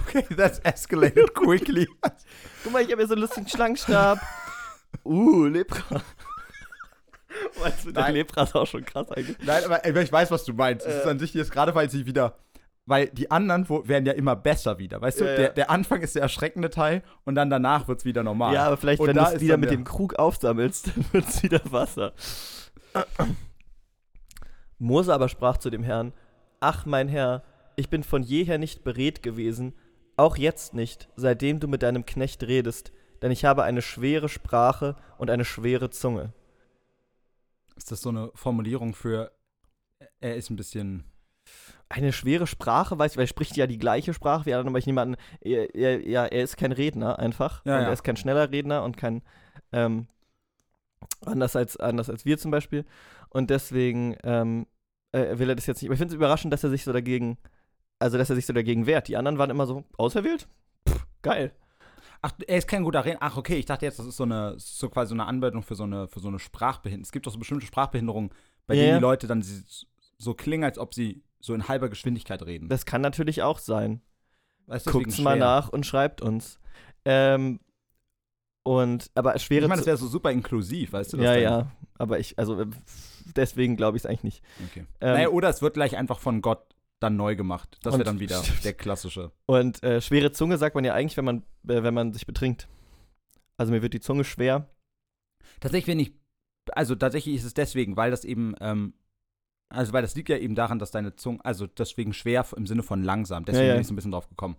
Okay, that's escalated quickly. Guck mal, ich habe hier so einen lustigen Schlangenstab. Uh, Lepra. Weißt du, der Nein. Lepra ist auch schon krass eigentlich. Nein, aber ich weiß, was du meinst. Es ist Äh. an sich jetzt gerade, weil sie wieder. Weil die anderen werden ja immer besser wieder. Weißt du, Ja, ja. Der, der Anfang ist der erschreckende Teil und dann danach wird es wieder normal. Ja, aber vielleicht, Und wenn du es wieder mit dem Krug aufsammelst, dann wird es wieder Wasser. Mose aber sprach zu dem Herrn: Ach, mein Herr, ich bin von jeher nicht beredt gewesen, auch jetzt nicht, seitdem du mit deinem Knecht redest, denn ich habe eine schwere Sprache und eine schwere Zunge. Ist das so eine Formulierung für. Er ist ein bisschen. Eine schwere Sprache, weiß ich, weil er spricht ja die gleiche Sprache wie alle, aber ich nehme an, er, er, ja, er ist kein Redner einfach. Ja, und ja. Er ist kein schneller Redner und kein, ähm, anders als, anders als wir zum Beispiel. Und deswegen ähm, äh, will er das jetzt nicht. Aber ich finde es überraschend, dass er sich so dagegen, also dass er sich so dagegen wehrt. Die anderen waren immer so, auserwählt? Pff, geil. Ach, er ist kein guter Redner. Ach, okay, ich dachte jetzt, das ist so eine, so quasi so eine Anwendung für so eine, für so eine Sprachbehinderung. Es gibt doch so bestimmte Sprachbehinderungen, bei Ja, denen die Leute dann so klingen, als ob sie so in halber Geschwindigkeit reden. Das kann natürlich auch sein. weißt du, Guckt's mal nach und schreibt uns. Ähm, und, aber schwere Ich meine, das wäre so super inklusiv, weißt du? dass Ja, ja. Aber ich, also äh, deswegen glaube ich es eigentlich nicht. Okay. Ähm, naja, oder es wird gleich einfach von Gott dann neu gemacht. Das wäre dann wieder der klassische. Und äh, schwere Zunge sagt man ja eigentlich, wenn man, äh, wenn man sich betrinkt. Also mir wird die Zunge schwer. Tatsächlich, wenn ich. Also tatsächlich ist es deswegen, weil das eben ähm, Also, weil das liegt ja eben daran, dass deine Zunge, also deswegen schwer im Sinne von langsam. Deswegen Ja, ja. bin ich so ein bisschen drauf gekommen.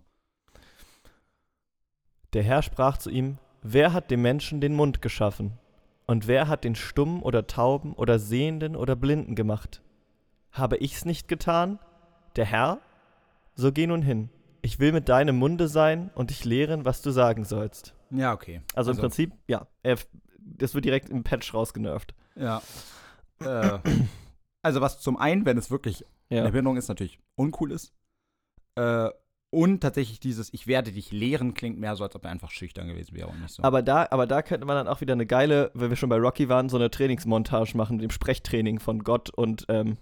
Der Herr sprach zu ihm, wer hat dem Menschen den Mund geschaffen? Und wer hat den Stummen oder Tauben oder Sehenden oder Blinden gemacht? Habe ich's nicht getan? Der Herr? So geh nun hin. Ich will mit deinem Munde sein und dich lehren, was du sagen sollst. Ja, okay. Also, im Prinzip, ja, er, das wird direkt im Patch rausgenervt. Ja. äh, also, was zum einen, wenn es wirklich Ja. eine Bindung ist, natürlich uncool ist. Äh, und tatsächlich dieses Ich werde dich lehren klingt mehr so, als ob er einfach schüchtern gewesen wäre und nicht so. Aber da, aber da könnte man dann auch wieder eine geile, wenn wir schon bei Rocky waren, so eine Trainingsmontage machen mit dem Sprechtraining von Gott und, ähm,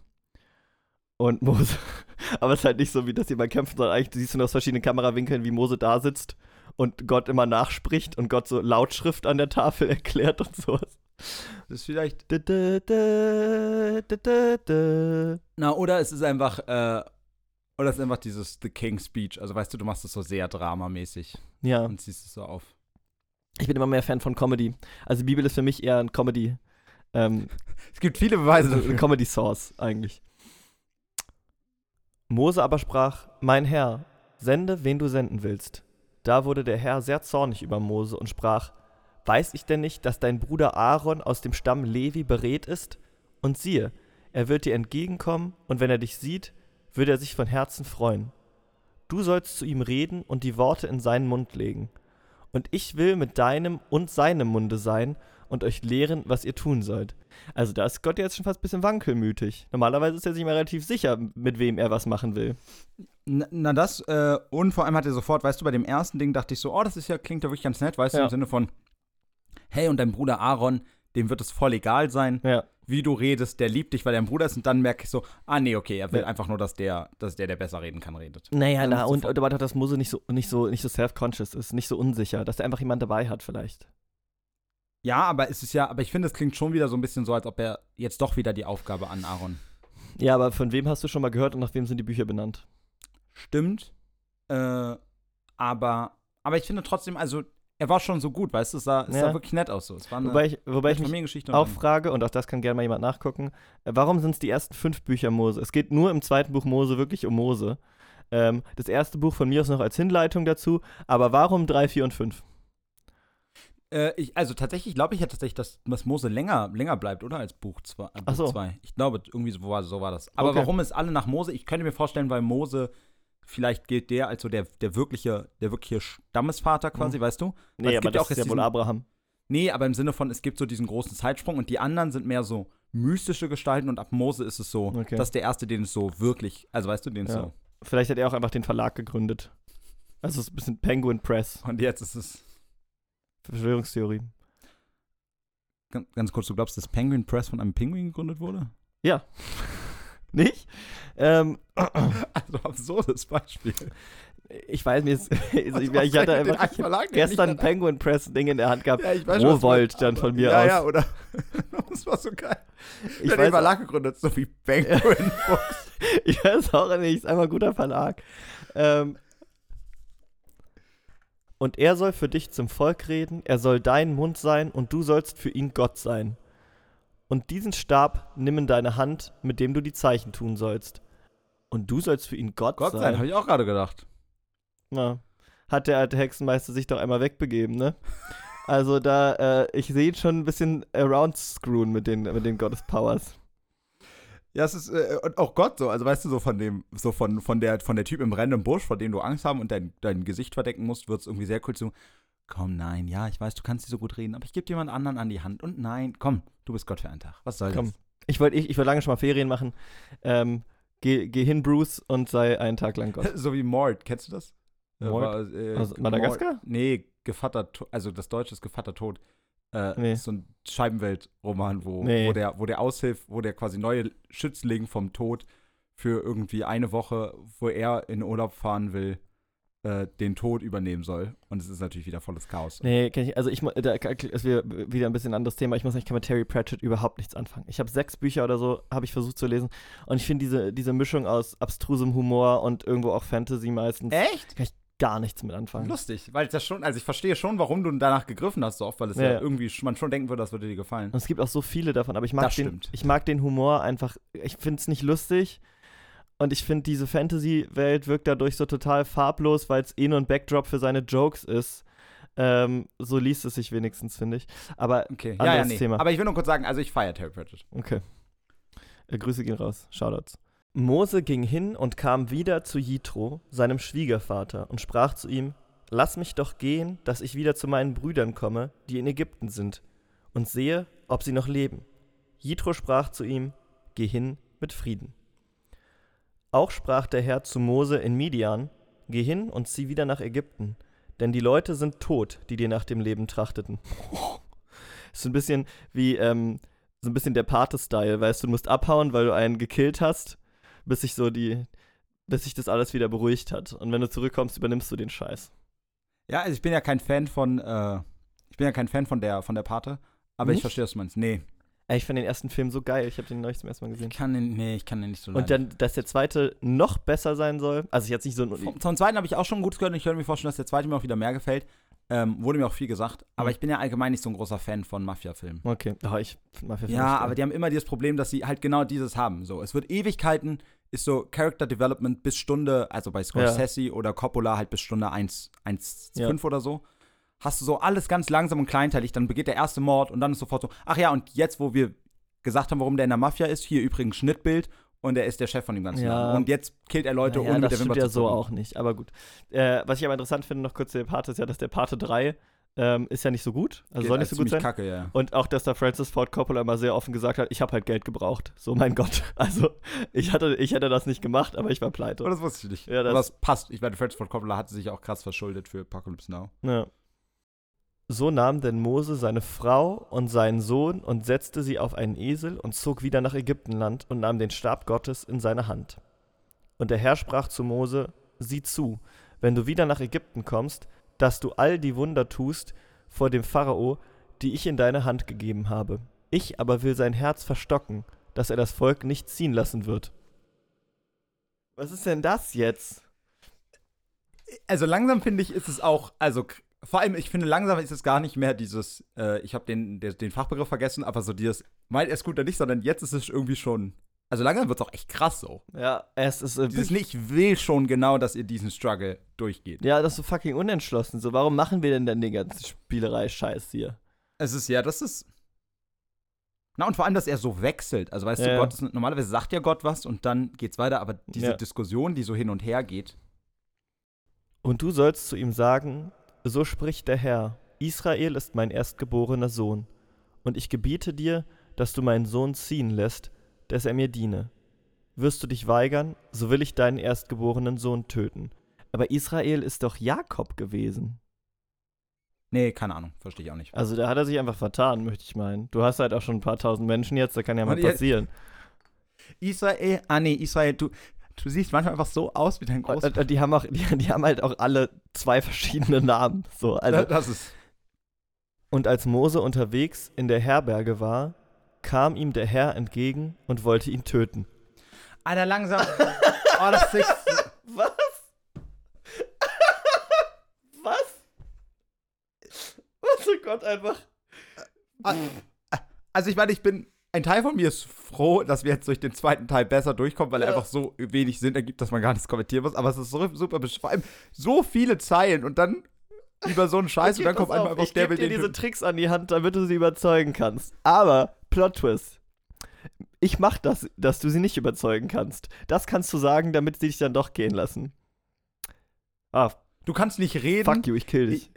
und Mose. Aber es ist halt nicht so, wie das hier beim Kämpfen, sondern eigentlich siehst du nur aus verschiedenen Kamerawinkeln, wie Mose da sitzt und Gott immer nachspricht und Gott so Lautschrift an der Tafel erklärt und sowas. das ist vielleicht. Na, oder es ist einfach, äh, oder ist einfach dieses The King Speech. Also weißt du, du machst es so sehr dramamäßig Ja, und ziehst es so auf. ich bin immer mehr Fan von Comedy. Also die Bibel ist für mich eher ein Comedy, ähm, Es gibt viele Beweise Also dafür. Comedy Source eigentlich. Mose aber sprach: Mein Herr, sende, wen du senden willst. Da wurde der Herr sehr zornig über Mose und sprach: Weiß ich denn nicht, dass dein Bruder Aaron aus dem Stamm Levi beredt ist? Und siehe, er wird dir entgegenkommen, und wenn er dich sieht, wird er sich von Herzen freuen. Du sollst zu ihm reden und die Worte in seinen Mund legen. Und ich will mit deinem und seinem Munde sein und euch lehren, was ihr tun sollt. Also da ist Gott jetzt schon fast ein bisschen wankelmütig. Normalerweise ist er sich mal relativ sicher, mit wem er was machen will. Na, na das, äh, und vor allem hat er sofort, weißt du, bei dem ersten Ding dachte ich so, oh, das ist ja, klingt ja wirklich ganz nett, weißt du, Ja. im Sinne von, hey, und dein Bruder Aaron, dem wird es voll egal sein, Ja. Wie du redest, der liebt dich, weil er ein Bruder ist, und dann merke ich so, ah, nee, okay, er will Ja. einfach nur, dass der, dass der, der besser reden kann, redet. Naja, na, und, und aber doch, dass Mose nicht so, nicht so, nicht so self-conscious ist, nicht so unsicher, dass er einfach jemand dabei hat vielleicht. Ja, aber es ist ja, aber ich finde, es klingt schon wieder so ein bisschen so, als ob er jetzt doch wieder die Aufgabe an Aaron. Ja, aber von wem hast du schon mal gehört und nach wem sind die Bücher benannt? Stimmt, äh, aber, aber ich finde trotzdem, also, er war schon so gut, weißt du, es sah, es Ja. sah wirklich nett aus so. Es war eine Wobei ich, wobei ich mich auch frage, und auch das kann gerne mal jemand nachgucken, äh, warum sind es die ersten fünf Bücher Mose? Es geht nur im zweiten Buch Mose wirklich um Mose. Ähm, das erste Buch von mir ist noch als Hinleitung dazu, aber warum drei, vier und fünf? Äh, ich, also tatsächlich glaube ich ja tatsächlich, dass, dass Mose länger, länger bleibt, oder? Als Buch 2. Äh, so. zwei. Ich glaube, irgendwie so war, so war das. Aber Okay. warum ist alle nach Mose? Ich könnte mir vorstellen, weil Mose, vielleicht gilt der als so der, der wirkliche, der wirkliche Stammesvater quasi, weißt du? Weil Nee, es aber gibt ja das auch ist ja wohl Abraham. Nee, aber im Sinne von, es gibt so diesen großen Zeitsprung und die anderen sind mehr so mystische Gestalten und ab Mose ist es so, Okay. das ist der erste, den es so wirklich, also weißt du, den Ja. so. Vielleicht hat er auch einfach den Verlag gegründet. Also es ist ein bisschen Penguin Press, Und jetzt ist es, Verschwörungstheorie. ganz, ganz kurz, du glaubst, dass Penguin Press von einem Pinguin gegründet wurde? Nicht? Ähm, Also absurdes Beispiel. ich weiß, mir ist, also ich, ich hatte einfach Verlagen denn gestern ein nicht Penguin Press Ding in der Hand gehabt. Ja, ich weiß Rowold dann von mir ja, aus. Ja, oder? das war so geil. Ich habe den weiß, Verlag gegründet, so wie Penguin Books. ich weiß auch nicht, ist einfach ein guter Verlag. Ähm, und er soll für dich zum Volk reden, er soll dein Mund sein und du sollst für ihn Gott sein. Und diesen Stab nimm in deine Hand, mit dem du die Zeichen tun sollst. Und du sollst für ihn Gott, Gott sein, sein. habe ich auch gerade gedacht. Na, hat der alte Hexenmeister sich doch einmal wegbegeben, ne? Also da, äh, ich sehe ihn schon ein bisschen around screwen mit den, mit den Powers. Ja, es ist äh, und auch Gott so, also weißt du so von dem so von von der von der Typ im brennenden Busch, vor dem du Angst haben und dein dein Gesicht verdecken musst, wird es irgendwie sehr cool zu. Komm, nein, ja, ich weiß, du kannst nicht so gut reden, aber ich gebe jemand anderen an die Hand und nein, komm, du bist Gott für einen Tag. Was soll Komm. das? Ich wollte ich, ich wollt lange schon mal Ferien machen. Ähm, geh, geh hin, Bruce, und sei einen Tag lang Gott. So wie Mord, kennst du das? Äh, Mord? war, äh, Aus Madagaskar? Mord- Nee, Gevatter, also das deutsche ist Gevatter Tod. Äh, Nee. So ein Scheibenwelt-Roman, wo, Nee. wo, der, wo der aushilft, wo der quasi neue Schützling vom Tod für irgendwie eine Woche, wo er in Urlaub fahren will, äh, den Tod übernehmen soll. Und es ist natürlich wieder volles Chaos. Nee, kenn ich, also ich, da ist wieder, ein bisschen ein anderes Thema. Ich muss sagen, ich kann mit Terry Pratchett überhaupt nichts anfangen. Ich habe sechs Bücher oder so, habe ich versucht zu lesen. Und ich finde diese, diese Mischung aus abstrusem Humor und irgendwo auch Fantasy meistens Echt? gar gar nichts mit anfangen. Lustig, weil das schon, also ich verstehe schon, warum du danach gegriffen hast so oft, weil es ja, Ja, irgendwie man schon denken würde, das würde dir gefallen. Und es gibt auch so viele davon, aber ich mag, Das den, stimmt. ich mag den Humor einfach, ich finde es nicht lustig. Und ich finde, diese Fantasy-Welt wirkt dadurch so total farblos, weil es eh nur ein Backdrop für seine Jokes ist. Ähm, so liest es sich wenigstens, finde ich. Aber, Okay, ja, ja, nee. Thema. Aber ich will nur kurz sagen, also ich feiere Terry Pratchett. okay. Äh, Grüße gehen raus. Shoutouts. Mose ging hin und kam wieder zu Jitro, seinem Schwiegervater, und sprach zu ihm: Lass mich doch gehen, dass ich wieder zu meinen Brüdern komme, die in Ägypten sind, und sehe, ob sie noch leben. Jitro sprach zu ihm: Geh hin mit Frieden. Auch sprach der Herr zu Mose in Midian: Geh hin und zieh wieder nach Ägypten, denn die Leute sind tot, die dir nach dem Leben trachteten. ist ein bisschen wie, ähm, so ein bisschen der Pate-Style, weißt du, du musst abhauen, weil du einen gekillt hast, bis sich so die, bis sich das alles wieder beruhigt hat. Und wenn du zurückkommst, übernimmst du den Scheiß. Ja, also ich bin ja kein Fan von, äh, ich bin ja kein Fan von der, von der Pate, aber Nicht? ich verstehe, was du meinst. Nee, ich fand den ersten Film so geil, ich habe den neulich zum ersten Mal ich gesehen. kann den, nee, ich kann den nicht so Und dann, dass der zweite noch besser sein soll, also jetzt nicht so ein, Vom, vom zweiten habe ich auch schon gut gehört und ich könnte mir vorstellen, dass der zweite mir auch wieder mehr gefällt. Ähm, wurde mir auch viel gesagt, aber Mhm. ich bin ja allgemein nicht so ein großer Fan von Mafia-Filmen. Okay, oh, ich find Mafia Ja, aber die haben immer dieses Problem, dass sie halt genau dieses haben. So, es wird Ewigkeiten, ist so Character Development bis Stunde, also bei Scorsese oder Coppola halt bis Stunde 1, 1, Ja. 5 oder so. Hast du so alles ganz langsam und kleinteilig, dann begeht der erste Mord und dann ist sofort so, ach ja, und jetzt, wo wir gesagt haben, warum der in der Mafia ist, hier übrigens Schnittbild und er ist der Chef von dem ganzen Ja. Laden. Und jetzt killt er Leute, naja, ohne mit das der Wimper ja zu so zucken. auch nicht, aber gut. Äh, was ich aber interessant finde, noch kurz zu der Pate, ist ja, dass der Pate 3 ähm, ist ja nicht so gut, also Geht soll nicht so gut sein. Kacke, ja. Und auch, dass da Francis Ford Coppola immer sehr offen gesagt hat, ich habe halt Geld gebraucht. So, mein Gott. Also, ich, hatte, ich hätte das nicht gemacht, aber ich war pleite. Aber das wusste ich nicht. Ja, das- Aber das passt. Ich meine, Francis Ford Coppola hatte sich auch krass verschuldet für Apocalypse Now. Ja. So nahm denn Mose seine Frau und seinen Sohn und setzte sie auf einen Esel und zog wieder nach Ägyptenland und nahm den Stab Gottes in seine Hand. Und der Herr sprach zu Mose: Sieh zu, wenn du wieder nach Ägypten kommst, dass du all die Wunder tust vor dem Pharao, die ich in deine Hand gegeben habe. Ich aber will sein Herz verstocken, dass er das Volk nicht ziehen lassen wird. Was ist denn das jetzt? Also langsam finde ich, ist es auch, also vor allem, ich finde, langsam ist es gar nicht mehr dieses, äh, ich habe den, der, den Fachbegriff vergessen, aber so dieses, meint er es gut oder nicht, sondern jetzt ist es irgendwie schon, also langsam wird es auch echt krass so. Ja, es ist äh, Dieses, nee, ich will schon genau, dass ihr diesen Struggle durchgeht. Ja, das ist so fucking unentschlossen. So, warum machen wir denn dann die ganze Spielerei-Scheiß hier? Es ist ja, das ist. Na, und vor allem, dass er so wechselt. Also, weißt Ja, du. Gott ist, normalerweise sagt ja Gott was und dann geht's weiter, aber diese Ja. Diskussion, die so hin und her geht, Und du sollst zu ihm sagen: So spricht der Herr: Israel ist mein erstgeborener Sohn. Und ich gebiete dir, dass du meinen Sohn ziehen lässt, dass er mir diene. Wirst du dich weigern, so will ich deinen erstgeborenen Sohn töten. Aber Israel ist doch Jakob gewesen. nee, keine Ahnung, verstehe ich auch nicht. Also da hat er sich einfach vertan, möchte ich meinen. Du hast halt auch schon ein paar tausend Menschen jetzt, da kann ja mal passieren. Israel, ah nee, Israel, du, du siehst manchmal einfach so aus wie dein Großvater. und die haben auch, die, die haben halt auch alle zwei verschiedene Namen. So, also das ist. Und als Mose unterwegs in der Herberge war, kam ihm der Herr entgegen und wollte ihn töten. Alter, langsam. oh, das ist. Was? Was? Was, oh Gott, einfach. Also, ich meine, ich bin. Ein Teil von mir ist froh, dass wir jetzt durch den zweiten Teil besser durchkommen, weil er Ja. einfach so wenig Sinn ergibt, dass man gar nichts kommentieren muss. Aber es ist so, super, besch- vor allem so viele Zeilen und dann über so einen Scheiß und dann kommt pass einmal auf, einfach ich der gebe will dir diese. Tricks an die Hand, damit du sie überzeugen kannst. Aber, Plot Twist. Ich mach das, dass du sie nicht überzeugen kannst. Das kannst du sagen, damit sie dich dann doch gehen lassen. Ah, Du kannst nicht reden. fuck you, ich kill dich.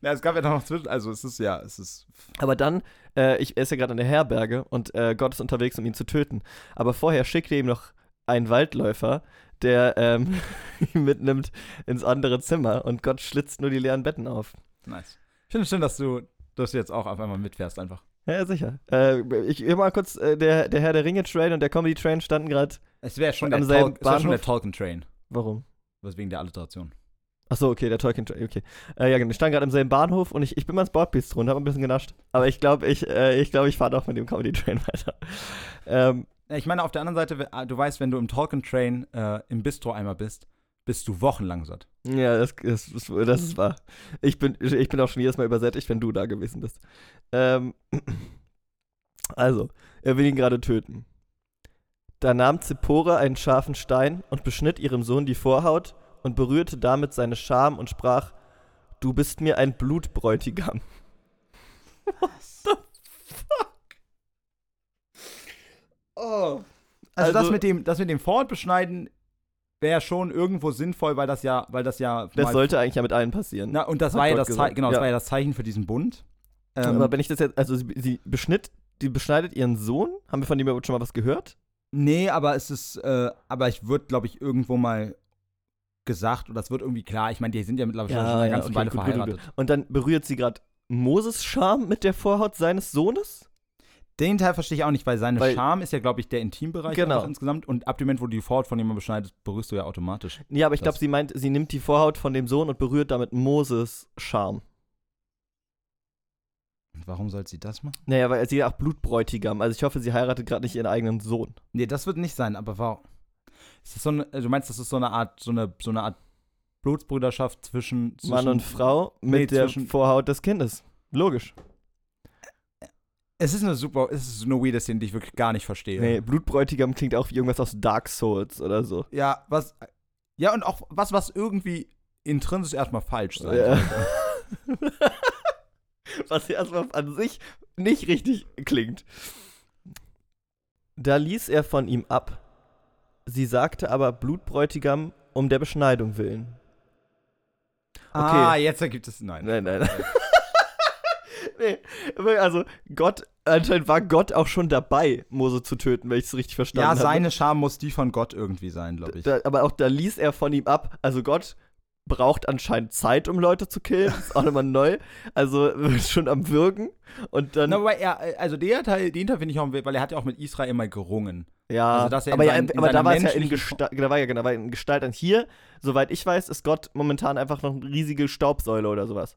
Ja, es gab ja noch zwischen. Also, es ist ja, es ist. Aber dann, äh, ich, er ist ja gerade in der Herberge und äh, Gott ist unterwegs, um ihn zu töten. Aber vorher schickt er ihm noch einen Waldläufer, der ähm, ihn mitnimmt ins andere Zimmer und Gott schlitzt nur die leeren Betten auf. Nice. Ich finde es schön, dass du, dass du jetzt auch auf einmal mitfährst, einfach. Ja, sicher. Äh, ich mal kurz, äh, der, der Herr der Ringe-Train und der Comedy-Train standen gerade. Es wäre schon, Am der selben Tol- es wär schon der Bahnhof? Tolkien-Train. Warum? Was wegen der Alliteration. Achso, okay, der Tolkien Train, okay. Äh, ja, genau, ich stand gerade im selben Bahnhof und ich, ich bin mal ins Bordbistro und habe ein bisschen genascht. Aber ich glaube, ich, äh, ich, glaub, ich fahre doch mit dem Comedy-Train weiter. Ähm, Ich meine, auf der anderen Seite, ah, du weißt, wenn du im Tolkien-Train äh, im Bistro einmal bist, bist du wochenlang satt. Ja, das, das, das, das ist wahr. Ich bin, ich bin auch schon jedes Mal übersättigt, wenn du da gewesen bist. Ähm, also, er will ihn gerade töten. Da nahm Zippora einen scharfen Stein und beschnitt ihrem Sohn die Vorhaut und berührte damit seine Scham und sprach: Du bist mir ein Blutbräutigam. Was? Oh. Also, das Also- mit dem, das mit dem Vorhautbeschneiden wäre schon irgendwo sinnvoll, weil das ja, weil das ja. Das sollte eigentlich ja mit allen passieren. Na, und das war ja das genau, das Ja. war ja das Zeichen für diesen Bund. Ähm, Aber wenn ich das jetzt, also sie, sie beschnitt, die beschneidet ihren Sohn. Haben wir von dem überhaupt schon mal was gehört? nee, aber es ist, äh, aber ich würde, glaube ich, irgendwo mal gesagt, oder es wird irgendwie klar, ich meine, die sind ja mittlerweile schon eine ganze okay, Weile gut, gut, gut, verheiratet. gut. Und dann berührt sie gerade Moses Scham mit der Vorhaut seines Sohnes? Den Teil verstehe ich auch nicht, weil seine Weil- Scham ist ja, glaube ich, der Intimbereich Genau. insgesamt. Und ab dem Moment, wo du die Vorhaut von jemandem beschneidest, berührst du ja automatisch. Ja, aber ich glaube, Das- sie meint, sie nimmt die Vorhaut von dem Sohn und berührt damit Moses Scham. Und warum soll sie das machen? Naja, weil sie ja auch Blutbräutigam. Also ich hoffe, sie heiratet gerade nicht ihren eigenen Sohn. Nee, das wird nicht sein, aber warum? Ist das so eine, du meinst, das ist so eine Art, so eine, so eine Art Blutsbrüderschaft zwischen, zwischen Mann und Frau mit Nee, der Vorhaut des Kindes. Logisch. Es ist eine super, es ist eine weirde Szene, die ich wirklich gar nicht verstehe. Nee, Blutbräutigam klingt auch wie irgendwas aus Dark Souls oder so. Ja, was, ja, und auch was, was irgendwie intrinsisch erstmal falsch sein Ja. Was erstmal an sich nicht richtig klingt. Da ließ er von ihm ab. Sie sagte aber Blutbräutigam um der Beschneidung willen. Ah, jetzt ergibt es, nein. Nein, nein. nee, also Gott, anscheinend war Gott auch schon dabei, Mose zu töten, wenn ich es richtig verstanden Ja, habe. seine Scham muss die von Gott irgendwie sein, glaube ich. Da, aber auch da ließ er von ihm ab. Also Gott braucht anscheinend Zeit, um Leute zu killen. Das ist auch nochmal neu. Also schon am Wirken. Und dann. Na, aber er, also der Teil, den Teil finde ich auch, weil er hat ja auch mit Israel mal gerungen. ja, also, dass er aber, ja, seinen- in aber da war es ja in Gestalt, da war ja genau, war in Gestalt an hier, soweit ich weiß, ist Gott momentan einfach noch eine riesige Staubsäule oder sowas.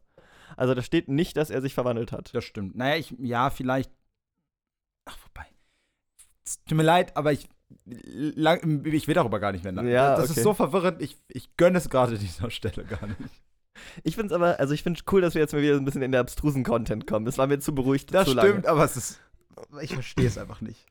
Also da steht nicht, dass er sich verwandelt hat. Das stimmt. Naja, ich, ja, vielleicht. Ach, wobei. Tut mir leid, aber ich. Lang, ich will darüber gar nicht mehr nach. Ja, das okay. ist so verwirrend. Ich, ich gönne es gerade dieser Stelle gar nicht. Ich finde es aber, also ich finde cool, dass wir jetzt mal wieder ein bisschen in der abstrusen Content kommen. Das war mir zu beruhigt. Das zu stimmt, Lange. aber es ist. Ich verstehe es einfach nicht.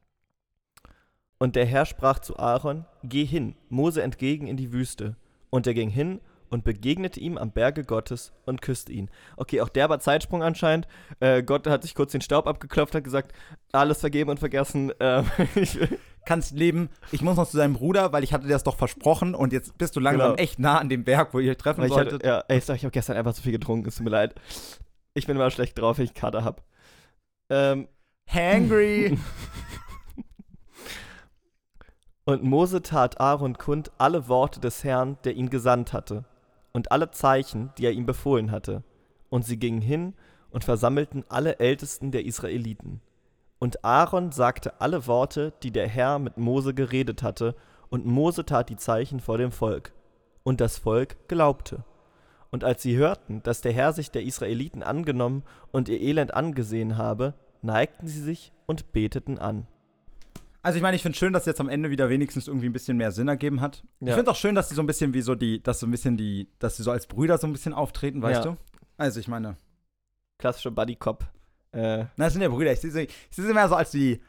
Und der Herr sprach zu Aaron: Geh hin, Mose entgegen in die Wüste. Und er ging hin und begegnete ihm am Berge Gottes und küsste ihn. Okay, auch der war Zeitsprung anscheinend. Äh, Gott hat sich kurz den Staub abgeklopft, hat gesagt: Alles vergeben und vergessen. Ähm, ich, Kannst leben. Ich muss noch zu seinem Bruder, weil ich hatte dir das doch versprochen und jetzt bist du langsam Genau. echt nah an dem Berg, wo ihr euch treffen weil ich solltet. hatte, ja, ey, sag, ich habe gestern einfach zu viel getrunken, es tut mir leid. Ich bin immer schlecht drauf, wenn ich Kater hab. Ähm, Hangry. Und Mose tat Aaron kund alle Worte des Herrn, der ihn gesandt hatte, und alle Zeichen, die er ihm befohlen hatte. Und sie gingen hin und versammelten alle Ältesten der Israeliten. Und Aaron sagte alle Worte, die der Herr mit Mose geredet hatte, und Mose tat die Zeichen vor dem Volk. Und das Volk glaubte. Und als sie hörten, dass der Herr sich der Israeliten angenommen und ihr Elend angesehen habe, neigten sie sich und beteten an. Also ich meine, ich finde schön, dass jetzt am Ende wieder wenigstens irgendwie ein bisschen mehr Sinn ergeben hat. Ich Ja. finde auch schön, dass sie so ein bisschen wie so die, dass so ein bisschen die, dass sie so als Brüder so ein bisschen auftreten, weißt Ja. du? Also ich meine, Klassischer Buddy-Cop. Äh, na, das sind ja Brüder. Ich sehe sie, ich sehe sie mehr so als die,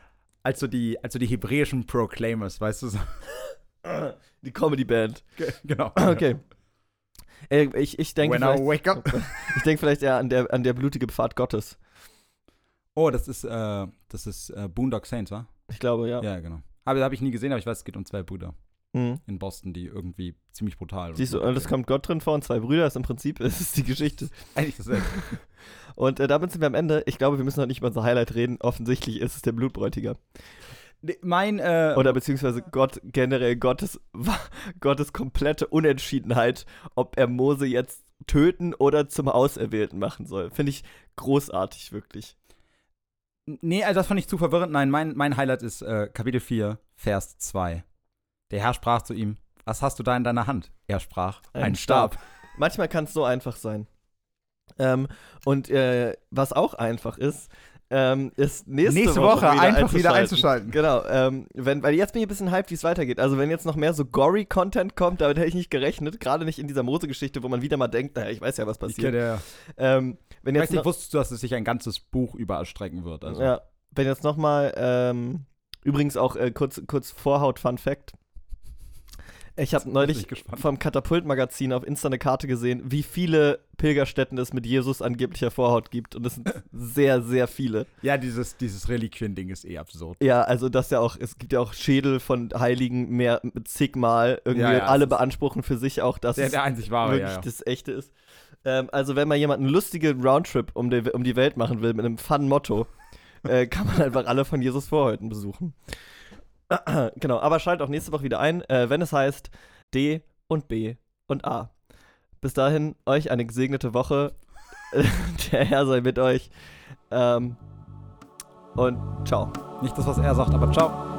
als so die, als so die hebräischen Proclaimers, weißt du? So. Die Comedy-Band. genau. Okay. Äh, ich ich denke When I vielleicht, wake up. ich denk vielleicht eher an der, an der blutige Pfad Gottes. Oh, das ist, äh, das ist äh, Boondock Saints, wa? Ich glaube, ja. Ja, genau. Aber habe ich nie gesehen, aber ich weiß, es geht um zwei Brüder Mhm. in Boston, die irgendwie ziemlich brutal Siehst du, und es kommt Gott drin vor und zwei Brüder, ist im Prinzip ist es die Geschichte. Eigentlich dasselbe. Und äh, damit sind wir am Ende. Ich glaube, wir müssen noch nicht über unser Highlight reden. Offensichtlich ist es der Blutbräutigam. Nee, mein, äh, Oder beziehungsweise Gott, generell Gottes, Gottes komplette Unentschiedenheit, ob er Mose jetzt töten oder zum Auserwählten machen soll. Finde ich großartig, wirklich. Nee, also das fand ich zu verwirrend. Nein, mein, mein Highlight ist äh, Kapitel 4, Vers 2. Der Herr sprach zu ihm, was hast du da in deiner Hand? Er sprach, ein, Ein Stab. Manchmal kann es so einfach sein. Ähm, und äh, was auch einfach ist, ähm, ist nächste, Nächste Woche, Woche wieder einfach wieder einzuschalten. einzuschalten. Genau, ähm, wenn, weil jetzt bin ich ein bisschen hyped, wie es weitergeht. Also wenn jetzt noch mehr so gory-Content kommt, damit hätte ich nicht gerechnet. Gerade nicht in dieser Mose-Geschichte, wo man wieder mal denkt, naja, ich weiß ja, was Ich passiert. kenne ja. Ähm, wenn Ich jetzt weiß nicht, wusstest du, dass es sich ein ganzes Buch überall strecken wird? Also. ja, wenn jetzt noch mal, ähm, übrigens auch äh, kurz, kurz Vorhaut-Fun-Fact. Ich habe neulich vom Katapult-Magazin auf Insta eine Karte gesehen, wie viele Pilgerstätten es mit Jesus angeblicher Vorhaut gibt. Und es sind sehr, sehr viele. Ja, dieses, dieses Reliquien-Ding ist eh absurd. Ja, also das ja auch, es gibt ja auch Schädel von Heiligen mehr mit zigmal. Irgendwie Ja, ja, alle beanspruchen für sich auch, dass Der, der einzig wahre, wirklich ja, das Echte ist. Ähm, also wenn mal jemand einen lustigen Roundtrip um die, um die Welt machen will mit einem Fun-Motto, äh, kann man einfach alle von Jesus Vorhäuten besuchen. genau, aber schaltet auch nächste Woche wieder ein, äh, wenn es heißt D und B und A. Bis dahin, euch eine gesegnete Woche. Der Herr sei mit euch. Ähm, und ciao. Nicht das, was er sagt, aber ciao.